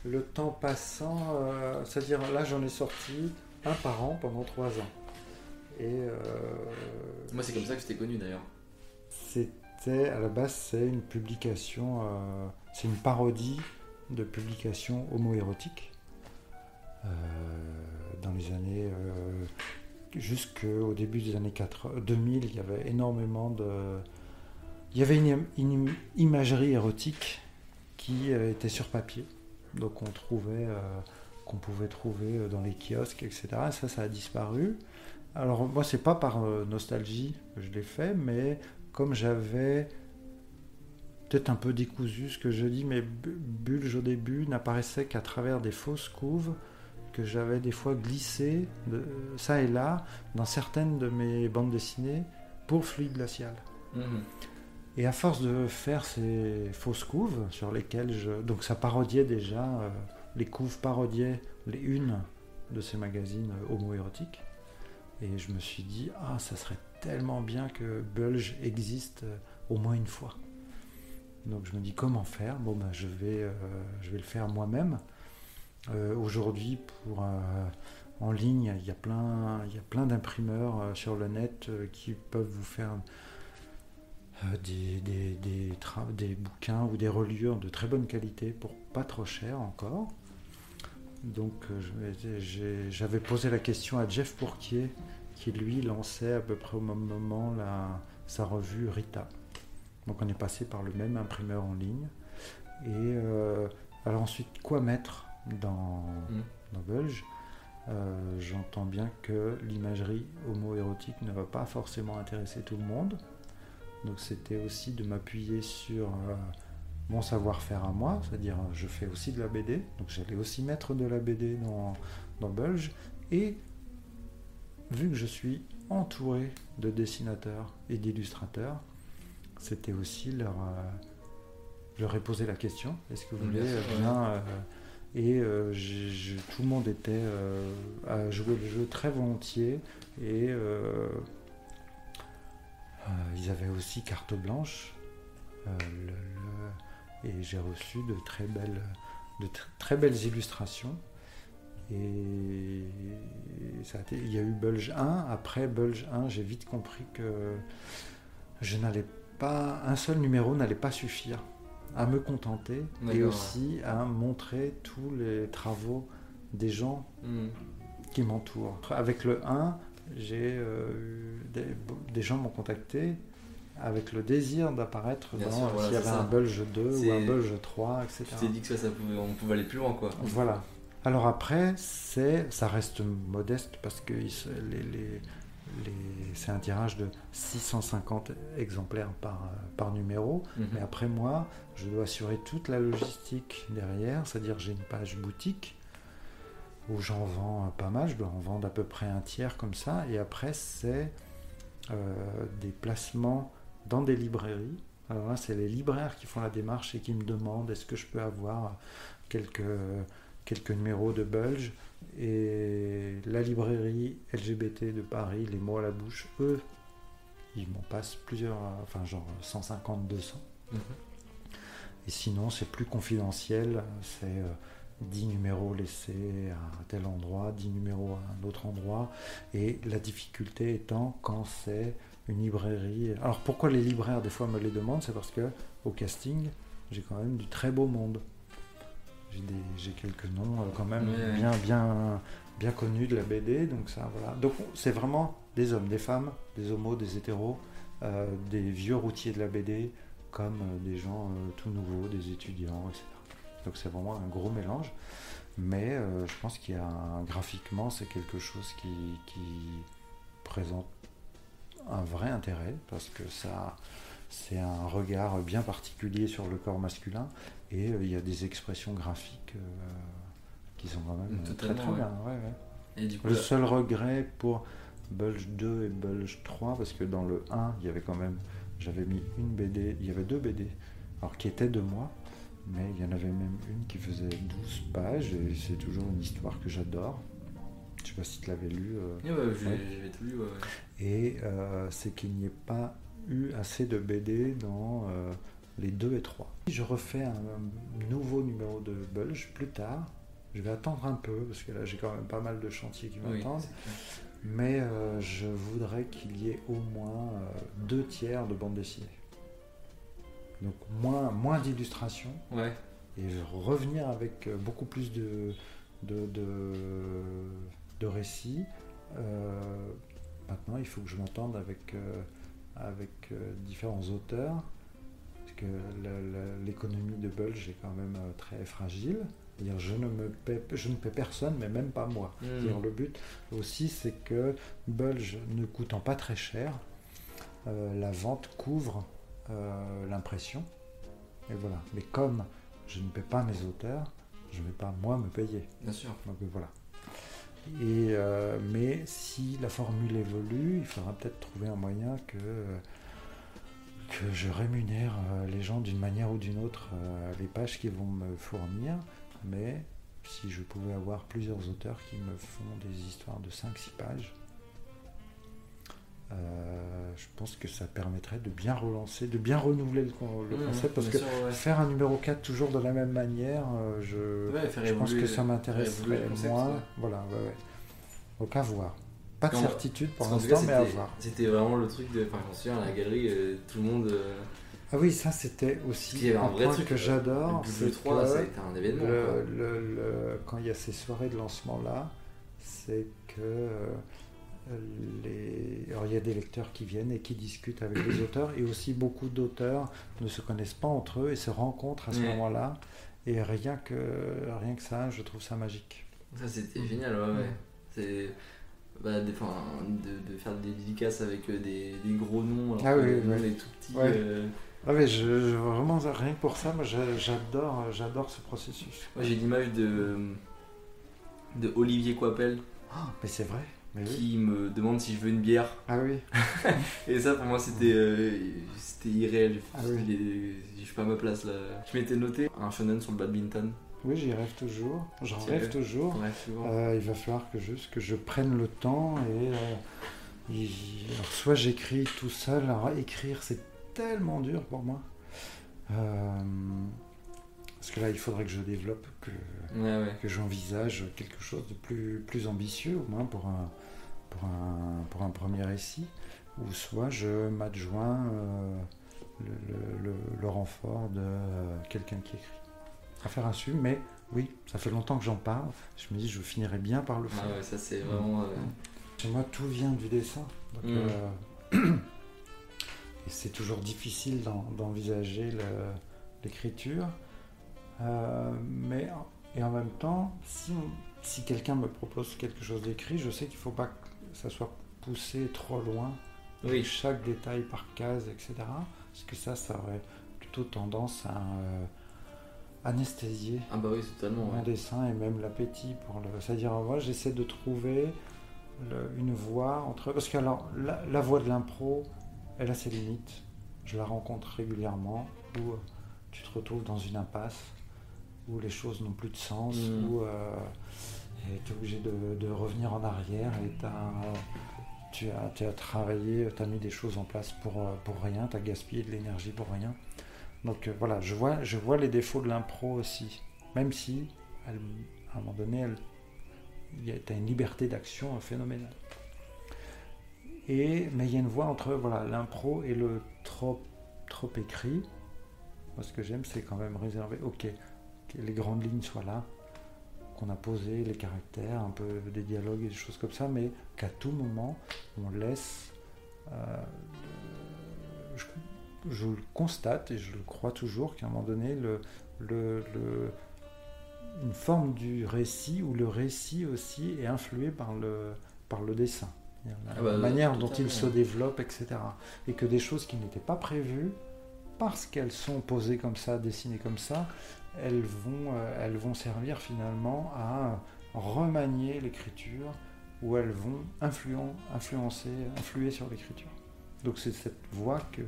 le temps passant, c'est-à-dire là, j'en ai sorti un par an pendant trois ans. Et euh, Moi, c'est comme ça que je t'ai connu d'ailleurs. c'était à la base c'est une publication, euh, c'est une parodie de publication homoérotique euh, dans les années euh, jusqu'au début des années 80, 2000. Il y avait énormément de, il y avait une, imagerie érotique qui euh, était sur papier, donc on trouvait, euh, qu'on pouvait trouver euh, dans les kiosques, etc. Et ça, ça a disparu. Alors moi, c'est pas par euh, nostalgie que je l'ai fait, mais comme j'avais peut-être un peu décousu ce que je dis, mais Bu- Bulge au début n'apparaissait qu'à travers des fausses couves que j'avais des fois glissées de, ça et là dans certaines de mes bandes dessinées pour Fluide Glacial. Mhm. Et à force de faire ces fausses couves sur lesquelles je... Donc ça parodiait déjà, euh, les couves parodiaient les unes de ces magazines euh, homo-érotiques. Et je me suis dit, ah, ça serait tellement bien que Bulge existe euh, au moins une fois. Donc je me dis, comment faire? Bon, ben, je, vais, euh, je vais le faire moi-même. Euh, Aujourd'hui, pour... euh, en ligne, il y a plein, il y a plein d'imprimeurs euh, sur le net qui peuvent vous faire des, des, des, des bouquins ou des reliures de très bonne qualité pour pas trop cher encore. Donc j'avais posé la question à Jeff Pourquier qui lui lançait à peu près au même moment la- sa revue Rita. Donc on est passé par le même imprimeur en ligne. Et alors ensuite, quoi mettre? Dans, Mm. dans Bulge Euh, J'entends bien que l'imagerie homo-érotique ne va pas forcément intéresser tout le monde. Donc c'était aussi de m'appuyer sur euh, mon savoir-faire à moi, c'est-à-dire euh, je fais aussi de la BD, donc j'allais aussi mettre de la BD dans, dans Bulge. Et vu que je suis entouré de dessinateurs et d'illustrateurs, c'était aussi leur, euh, je leur ai posé la question, est-ce que vous voulez bien... euh, et euh, tout le monde était euh, à jouer le jeu très volontiers et euh, ils avaient aussi carte blanche. et j'ai reçu de très belles, de tr- très belles illustrations. Et il y a eu Bulge 1. Après Bulge 1, j'ai vite compris que je n'allais pas, un seul numéro n'allait pas suffire à me contenter et aussi à montrer tous les travaux des gens Mhm. qui m'entourent. Avec le 1, j'ai euh, eu des, des gens m'ont contacté avec le désir d'apparaître dans voilà, s'il y avait ça. un Bulge 2 ou un Bulge 3, etc. Tu t'es dit que ça, ça pouvait, on pouvait aller plus loin, quoi. Voilà. Alors après, c'est, ça reste modeste parce que les- c'est un tirage de 650 exemplaires par, par numéro. Mhm. Mais après moi, je dois assurer toute la logistique derrière, c'est-à-dire j'ai une page boutique où j'en vends pas mal, je dois en vendre à peu près un tiers comme ça, et après c'est euh, des placements dans des librairies. Alors là, c'est les libraires qui font la démarche et qui me demandent est-ce que je peux avoir quelques, quelques numéros de Bulge. Et la librairie LGBT de Paris, les mots à la bouche, eux, ils m'en passent plusieurs, enfin genre 150, 200. Mhm. Et sinon, c'est plus confidentiel. C'est euh, 10 numéros laissés à tel endroit, 10 numéros à un autre endroit. Et la difficulté étant quand c'est une librairie. Alors pourquoi les libraires, des fois, me les demandent C'est parce que au casting, j'ai quand même du très beau monde. J'ai quelques noms euh, quand même bien, bien, bien connus de la BD. Donc ça, voilà. Donc c'est vraiment des hommes, des femmes, des homos, des hétéros, euh, des vieux routiers de la BD, comme euh, des gens euh, tout nouveaux, des étudiants, etc. Donc c'est vraiment un gros mélange. Mais je pense qu'il y a un- graphiquement, c'est quelque chose qui, qui présente un vrai intérêt parce que ça, c'est un regard bien particulier sur le corps masculin et euh, il y a des expressions graphiques euh, qui sont quand même euh, très très ouais. bien. ouais, ouais. Et du coup, Le là- seul regret pour Bulge 2 et Bulge 3, parce que dans le 1, il y avait quand même, j'avais mis une BD, il y avait deux BD, alors qui étaient de moi, mais il y en avait même une qui faisait 12 pages, et c'est toujours une histoire que j'adore. Je sais pas si tu l'avais lu. euh, j'avais tout lu, et euh, c'est qu'il n'y ait pas eu assez de BD dans euh, les 2 et 3. Je refais un, nouveau numéro de Bulge plus tard. Je vais attendre un peu parce que là j'ai quand même pas mal de chantiers qui m'attendent. mais euh, je voudrais qu'il y ait au moins euh, deux tiers de bande dessinée. Donc moins, moins d'illustrations Ouais. et revenir avec euh, beaucoup plus de, de, de- de récits. Euh, maintenant, il faut que je m'entende avec, avec différents auteurs, que l'économie de Bulge est quand même euh, très fragile. C'est-à-dire, je ne, me paie, je ne paie personne, mais même pas moi. Mm. C'est-à-dire, le but aussi, c'est que Bulge ne coûtant pas très cher, euh, la vente couvre euh, l'impression. Et voilà. Mais comme je ne paie pas mes auteurs, je ne vais pas moi me payer. Bien sûr. Donc voilà. Et, euh, mais si la formule évolue, il faudra peut-être trouver un moyen que, que je rémunère euh, les gens d'une manière ou d'une autre euh, les pages qu'ils vont me fournir. Mais si je pouvais avoir plusieurs auteurs qui me font des histoires de 5-6 pages, euh, je pense que ça permettrait de bien relancer, de bien renouveler le, Mmh, concept. Parce que sûr, ouais. faire un numéro 4 toujours de la même manière, je, Ouais, pense que ça concept, moins. ouais. Voilà, ouais, ouais. Donc à voir. Pas de Non, certitude pour l'instant, mais à voir. C'était vraiment le truc de. Enfin, à la galerie, euh, tout le monde. euh, Ah oui, ça c'était aussi un un vrai point truc, que euh, j'adore. le c'est Double 3, que ça a été un événement. le- quoi. le- le- quand il y a ces soirées de lancement là, c'est que les... Alors, il y a des lecteurs qui viennent et qui discutent avec les auteurs, et aussi beaucoup d'auteurs ne se connaissent pas entre eux et se rencontrent à ce Ouais. moment-là. Et rien que, rien que ça, je trouve ça magique. Ça, c'était génial, ouais, ouais. C'est. Bah, des, enfin, de, de faire des dédicaces avec euh, des, des gros noms, alors Ah que oui, on est tout petits. Ouais. euh, Ah mais je, je- vraiment rien que pour ça, moi j'a- j'adore, j'adore ce processus. Moi, j'ai l'image de. de Olivier Coipel Mais c'est vrai. Mais oui. qui me demande si je veux une bière. Ah oui. Et ça, pour moi, c'était euh, c'était irréel. Ah oui. Je suis pas à ma place là. Je m'étais noté un shonen sur le badminton. Oui, j'y rêve toujours. J'en rêve toujours. Euh, il va falloir que juste que je prenne le temps et euh, il- alors, soit j'écris tout seul. Alors écrire c'est tellement dur pour moi. Euh, parce que là il faudrait que je développe, que, Ouais, ouais. que j'envisage quelque chose de plus, plus ambitieux au moins pour un, pour un, pour un premier récit. Ou soit je m'adjoins euh, le, le- le- le renfort de euh, quelqu'un qui écrit. À faire un su, mais oui, ça fait longtemps que j'en parle. Je me dis, je finirai bien par le faire. Ah ouais, ça c'est vraiment. euh, Chez moi, tout vient du dessin. Donc, Mm. euh, et c'est toujours difficile d'en- d'envisager l'écriture. Euh, mais et en même temps, si, si quelqu'un me propose quelque chose d'écrit, je sais qu'il ne faut pas que ça soit poussé trop loin. Oui. Chaque détail par case, etc. Parce que ça, ça aurait plutôt tendance à anesthésier Ah bah oui, totalement. mon Ouais. dessin et même l'appétit pour le. C'est-à-dire, moi, j'essaie de trouver le- une voie entre. Parce que, alors, la, la voie de l'impro, elle a ses limites. Je la rencontre régulièrement où euh, tu te retrouves dans une impasse, où les choses n'ont plus de sens, Mm. où euh, tu es obligé de, de revenir en arrière et tu as, tu as travaillé, tu as mis des choses en place pour, euh, pour rien, tu as gaspillé de l'énergie pour rien. Donc euh, voilà, je vois, je vois les défauts de l'impro aussi. Même si, elle- à un moment donné, tu as une liberté d'action phénoménale. Et, mais il y a une voie entre voilà, l'impro et le trop, trop écrit. Moi, ce que j'aime, c'est quand même réserver, ok, que les grandes lignes soient là, qu'on a posé les caractères, un peu des dialogues et des choses comme ça, mais qu'à tout moment, on laisse. euh, je le constate et je le crois toujours qu'à un moment donné, le, le- le- une forme du récit où le récit aussi est influé par le, par le dessin. La Ah bah, manière dont il se développe, etc. Et que des choses qui n'étaient pas prévues, parce qu'elles sont posées comme ça, dessinées comme ça, elles vont, euh, elles vont servir finalement à remanier l'écriture ou elles vont influen- influencer, influer sur l'écriture. Donc c'est cette voie que,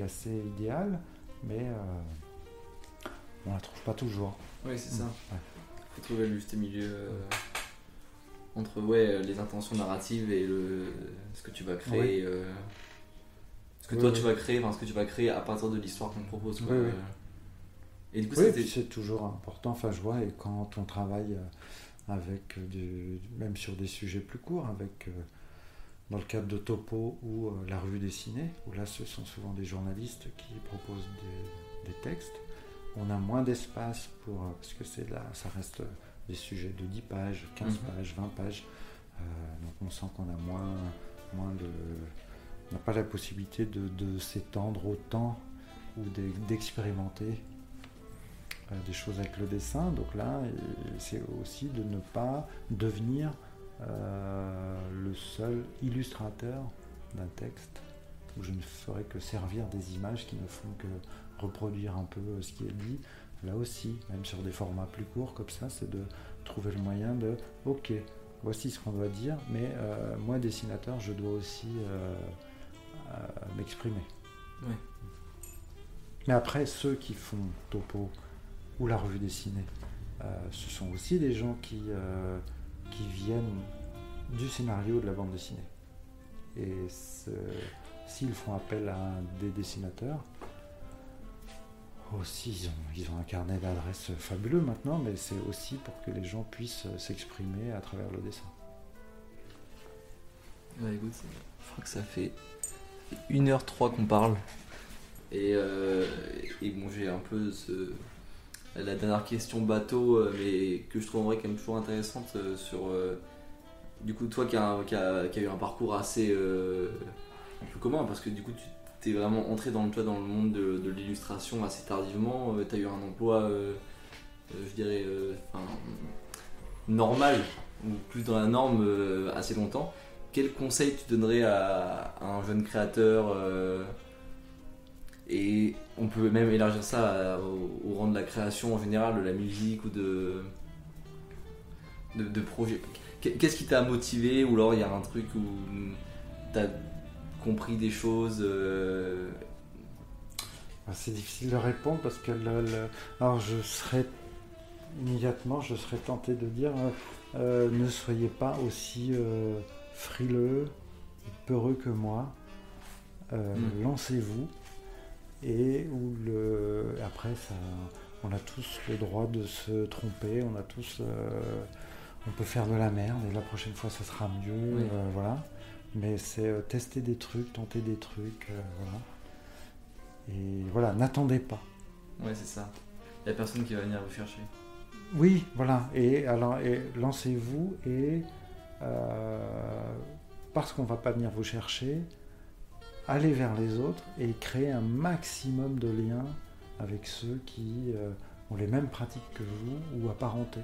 est assez idéale, mais euh, on la trouve pas toujours. Oui, c'est ça. Ouais. Faut trouver le juste milieu euh, entre ouais, les intentions narratives et le, ce que tu vas créer. euh, ce que Oui, toi oui. tu vas créer, enfin ce que tu vas créer à partir de l'histoire qu'on te propose. Quoi. Euh, Et du coup, Oui, c'est toujours important. Enfin, je vois, et quand on travaille euh, avec même sur des sujets plus courts, avec dans le cadre de Topo ou la revue dessinée, où là ce sont souvent des journalistes qui proposent des, textes. On a moins d'espace pour, parce que c'est là, ça reste des sujets de 10 pages, 15 mhm. pages, 20 pages. donc on sent qu'on a moins, moins de. On n'a pas la possibilité de s'étendre autant ou d'expérimenter euh, des choses avec le dessin. Donc là, c'est aussi de ne pas devenir euh, le seul illustrateur d'un texte où je ne ferai que servir des images qui ne font que reproduire un peu ce qui est dit. Là aussi, même sur des formats plus courts comme ça, c'est de trouver le moyen de, ok, voici ce qu'on doit dire, mais euh, moi, dessinateur, je dois aussi m'exprimer. Mais après, ceux qui font Topo ou la revue dessinée, euh, ce sont aussi des gens qui, euh, qui viennent du scénario de la bande dessinée. Et s'ils font appel à des dessinateurs, aussi ils ont, ils ont un carnet d'adresses fabuleux maintenant, mais c'est aussi pour que les gens puissent s'exprimer à travers le dessin. je crois que ça fait 1h03 qu'on parle. Euh, et, bon, j'ai un peu ce, la dernière question bateau, euh, mais que je trouverais quand même toujours intéressante euh, sur. du coup, toi qui a, qui eu un parcours assez un peu commun, parce que du coup, tu t'es vraiment entré dans, toi, dans le monde de, l'illustration assez tardivement. tu as eu un emploi, je dirais, normal, ou plus dans la norme assez longtemps. Quel conseil tu donnerais à un jeune créateur et on peut même élargir ça au, rang de la création en général, de la musique ou de, de, projets. Qu'est-ce qui t'a motivé ou alors il y a un truc où t'as compris des choses euh, ah, C'est difficile de répondre parce que alors je serais immédiatement je serais tenté de dire euh, euh, ne soyez pas aussi frileux peureux que moi. Hmm. Lancez-vous et où le, après ça, on a tous le droit de se tromper, on a tous, euh, on peut faire de la merde et la prochaine fois ça sera mieux, euh, voilà. Mais c'est euh, tester des trucs, tenter des trucs, voilà. Et voilà, n'attendez pas. Ouais, c'est ça. Il n'y a personne qui va venir vous chercher. Oui, voilà. Et alors, lancez-vous et parce qu'on va pas venir vous chercher, aller vers les autres et créer un maximum de liens avec ceux qui euh, ont les mêmes pratiques que vous ou apparentés.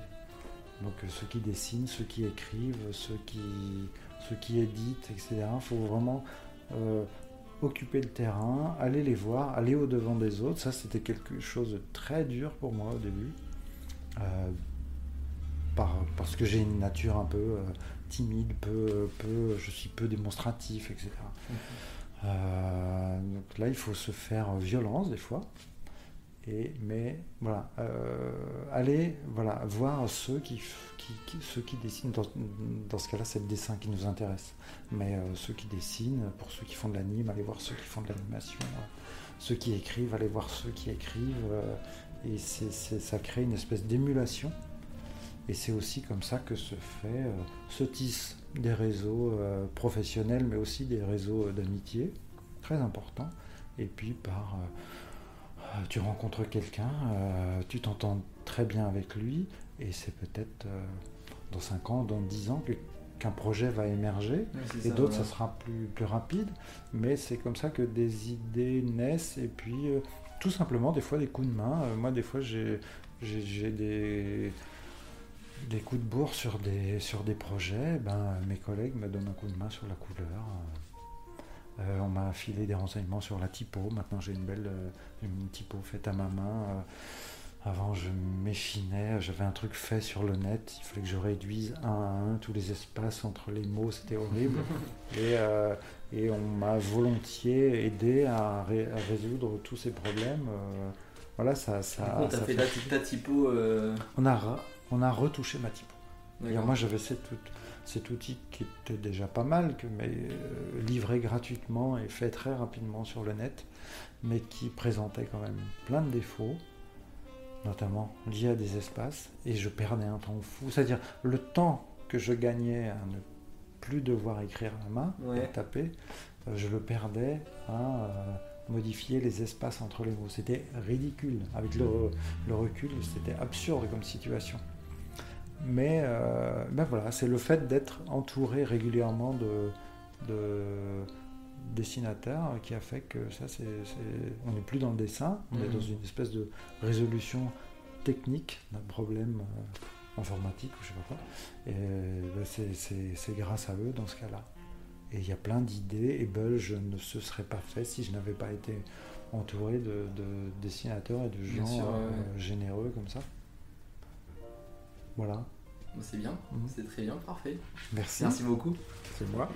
Donc euh, ceux qui dessinent, ceux qui écrivent, ceux qui, ceux éditent, etc. Il faut vraiment euh, occuper le terrain, aller les voir, aller au-devant des autres. Ça, c'était quelque chose de très dur pour moi au début. parce que j'ai une nature un peu timide, peu, peu, je suis peu démonstratif, etc. Euh, donc là, il faut se faire violence des fois. Et, mais voilà, euh, allez voilà, voir ceux qui, ceux qui dessinent. Dans, ce cas-là, c'est le dessin qui nous intéresse. Mais euh, ceux qui dessinent, pour ceux qui font de l'anime, allez voir ceux qui font de l'animation. ceux qui écrivent, allez voir ceux qui écrivent. et c'est, ça crée une espèce d'émulation. Et c'est aussi comme ça que se fait, se tisse des réseaux euh, professionnels, mais aussi des réseaux d'amitié, très importants. Et puis par, euh, euh, tu rencontres quelqu'un, tu t'entends très bien avec lui, et c'est peut-être dans 5 ans, dans 10 ans qu'un projet va émerger, et d'autres ça sera plus, plus rapide, mais c'est comme ça que des idées naissent, et puis tout simplement des fois des coups de main. moi des fois j'ai des des coups de bourre sur des, sur des projets, ben, mes collègues me donnent un coup de main sur la couleur. Euh, on m'a filé des renseignements sur la typo. Maintenant, j'ai une belle euh, une typo faite à ma main. Euh, avant, je m'échinais. J'avais un truc fait sur le net. Il fallait que je réduise un à un tous les espaces entre les mots. C'était horrible. et, et, on m'a volontiers aidé à, résoudre tous ces problèmes. voilà, ça. ça, on fait, fait ta, typo. On a on a retouché ma typo. moi j'avais cet, outil qui était déjà pas mal, que, mais euh, livré gratuitement et fait très rapidement sur le net, mais qui présentait quand même plein de défauts. notamment lié à des espaces, et je perdais un temps fou. C'est-à-dire le temps que je gagnais à ne plus devoir écrire à la main, Ouais. à taper, euh, je le perdais à euh, modifier les espaces entre les mots. C'était ridicule. Avec le, le recul, c'était absurde comme situation. Mais euh, ben voilà, c'est le fait d'être entouré régulièrement de, de dessinateurs qui a fait que ça, c'est, on n'est plus dans le dessin, on est Mhm. dans une espèce de résolution technique d'un problème euh, informatique ou je sais pas quoi. Et ben, c'est, grâce à eux dans ce cas-là. Et il y a plein d'idées, et Bull, je ne se serait pas fait si je n'avais pas été entouré de, de dessinateurs et de gens sûr, euh, ouais. généreux comme ça. Voilà, C'est bien, Mhm. c'est très bien, parfait. merci. Merci beaucoup. C'est moi.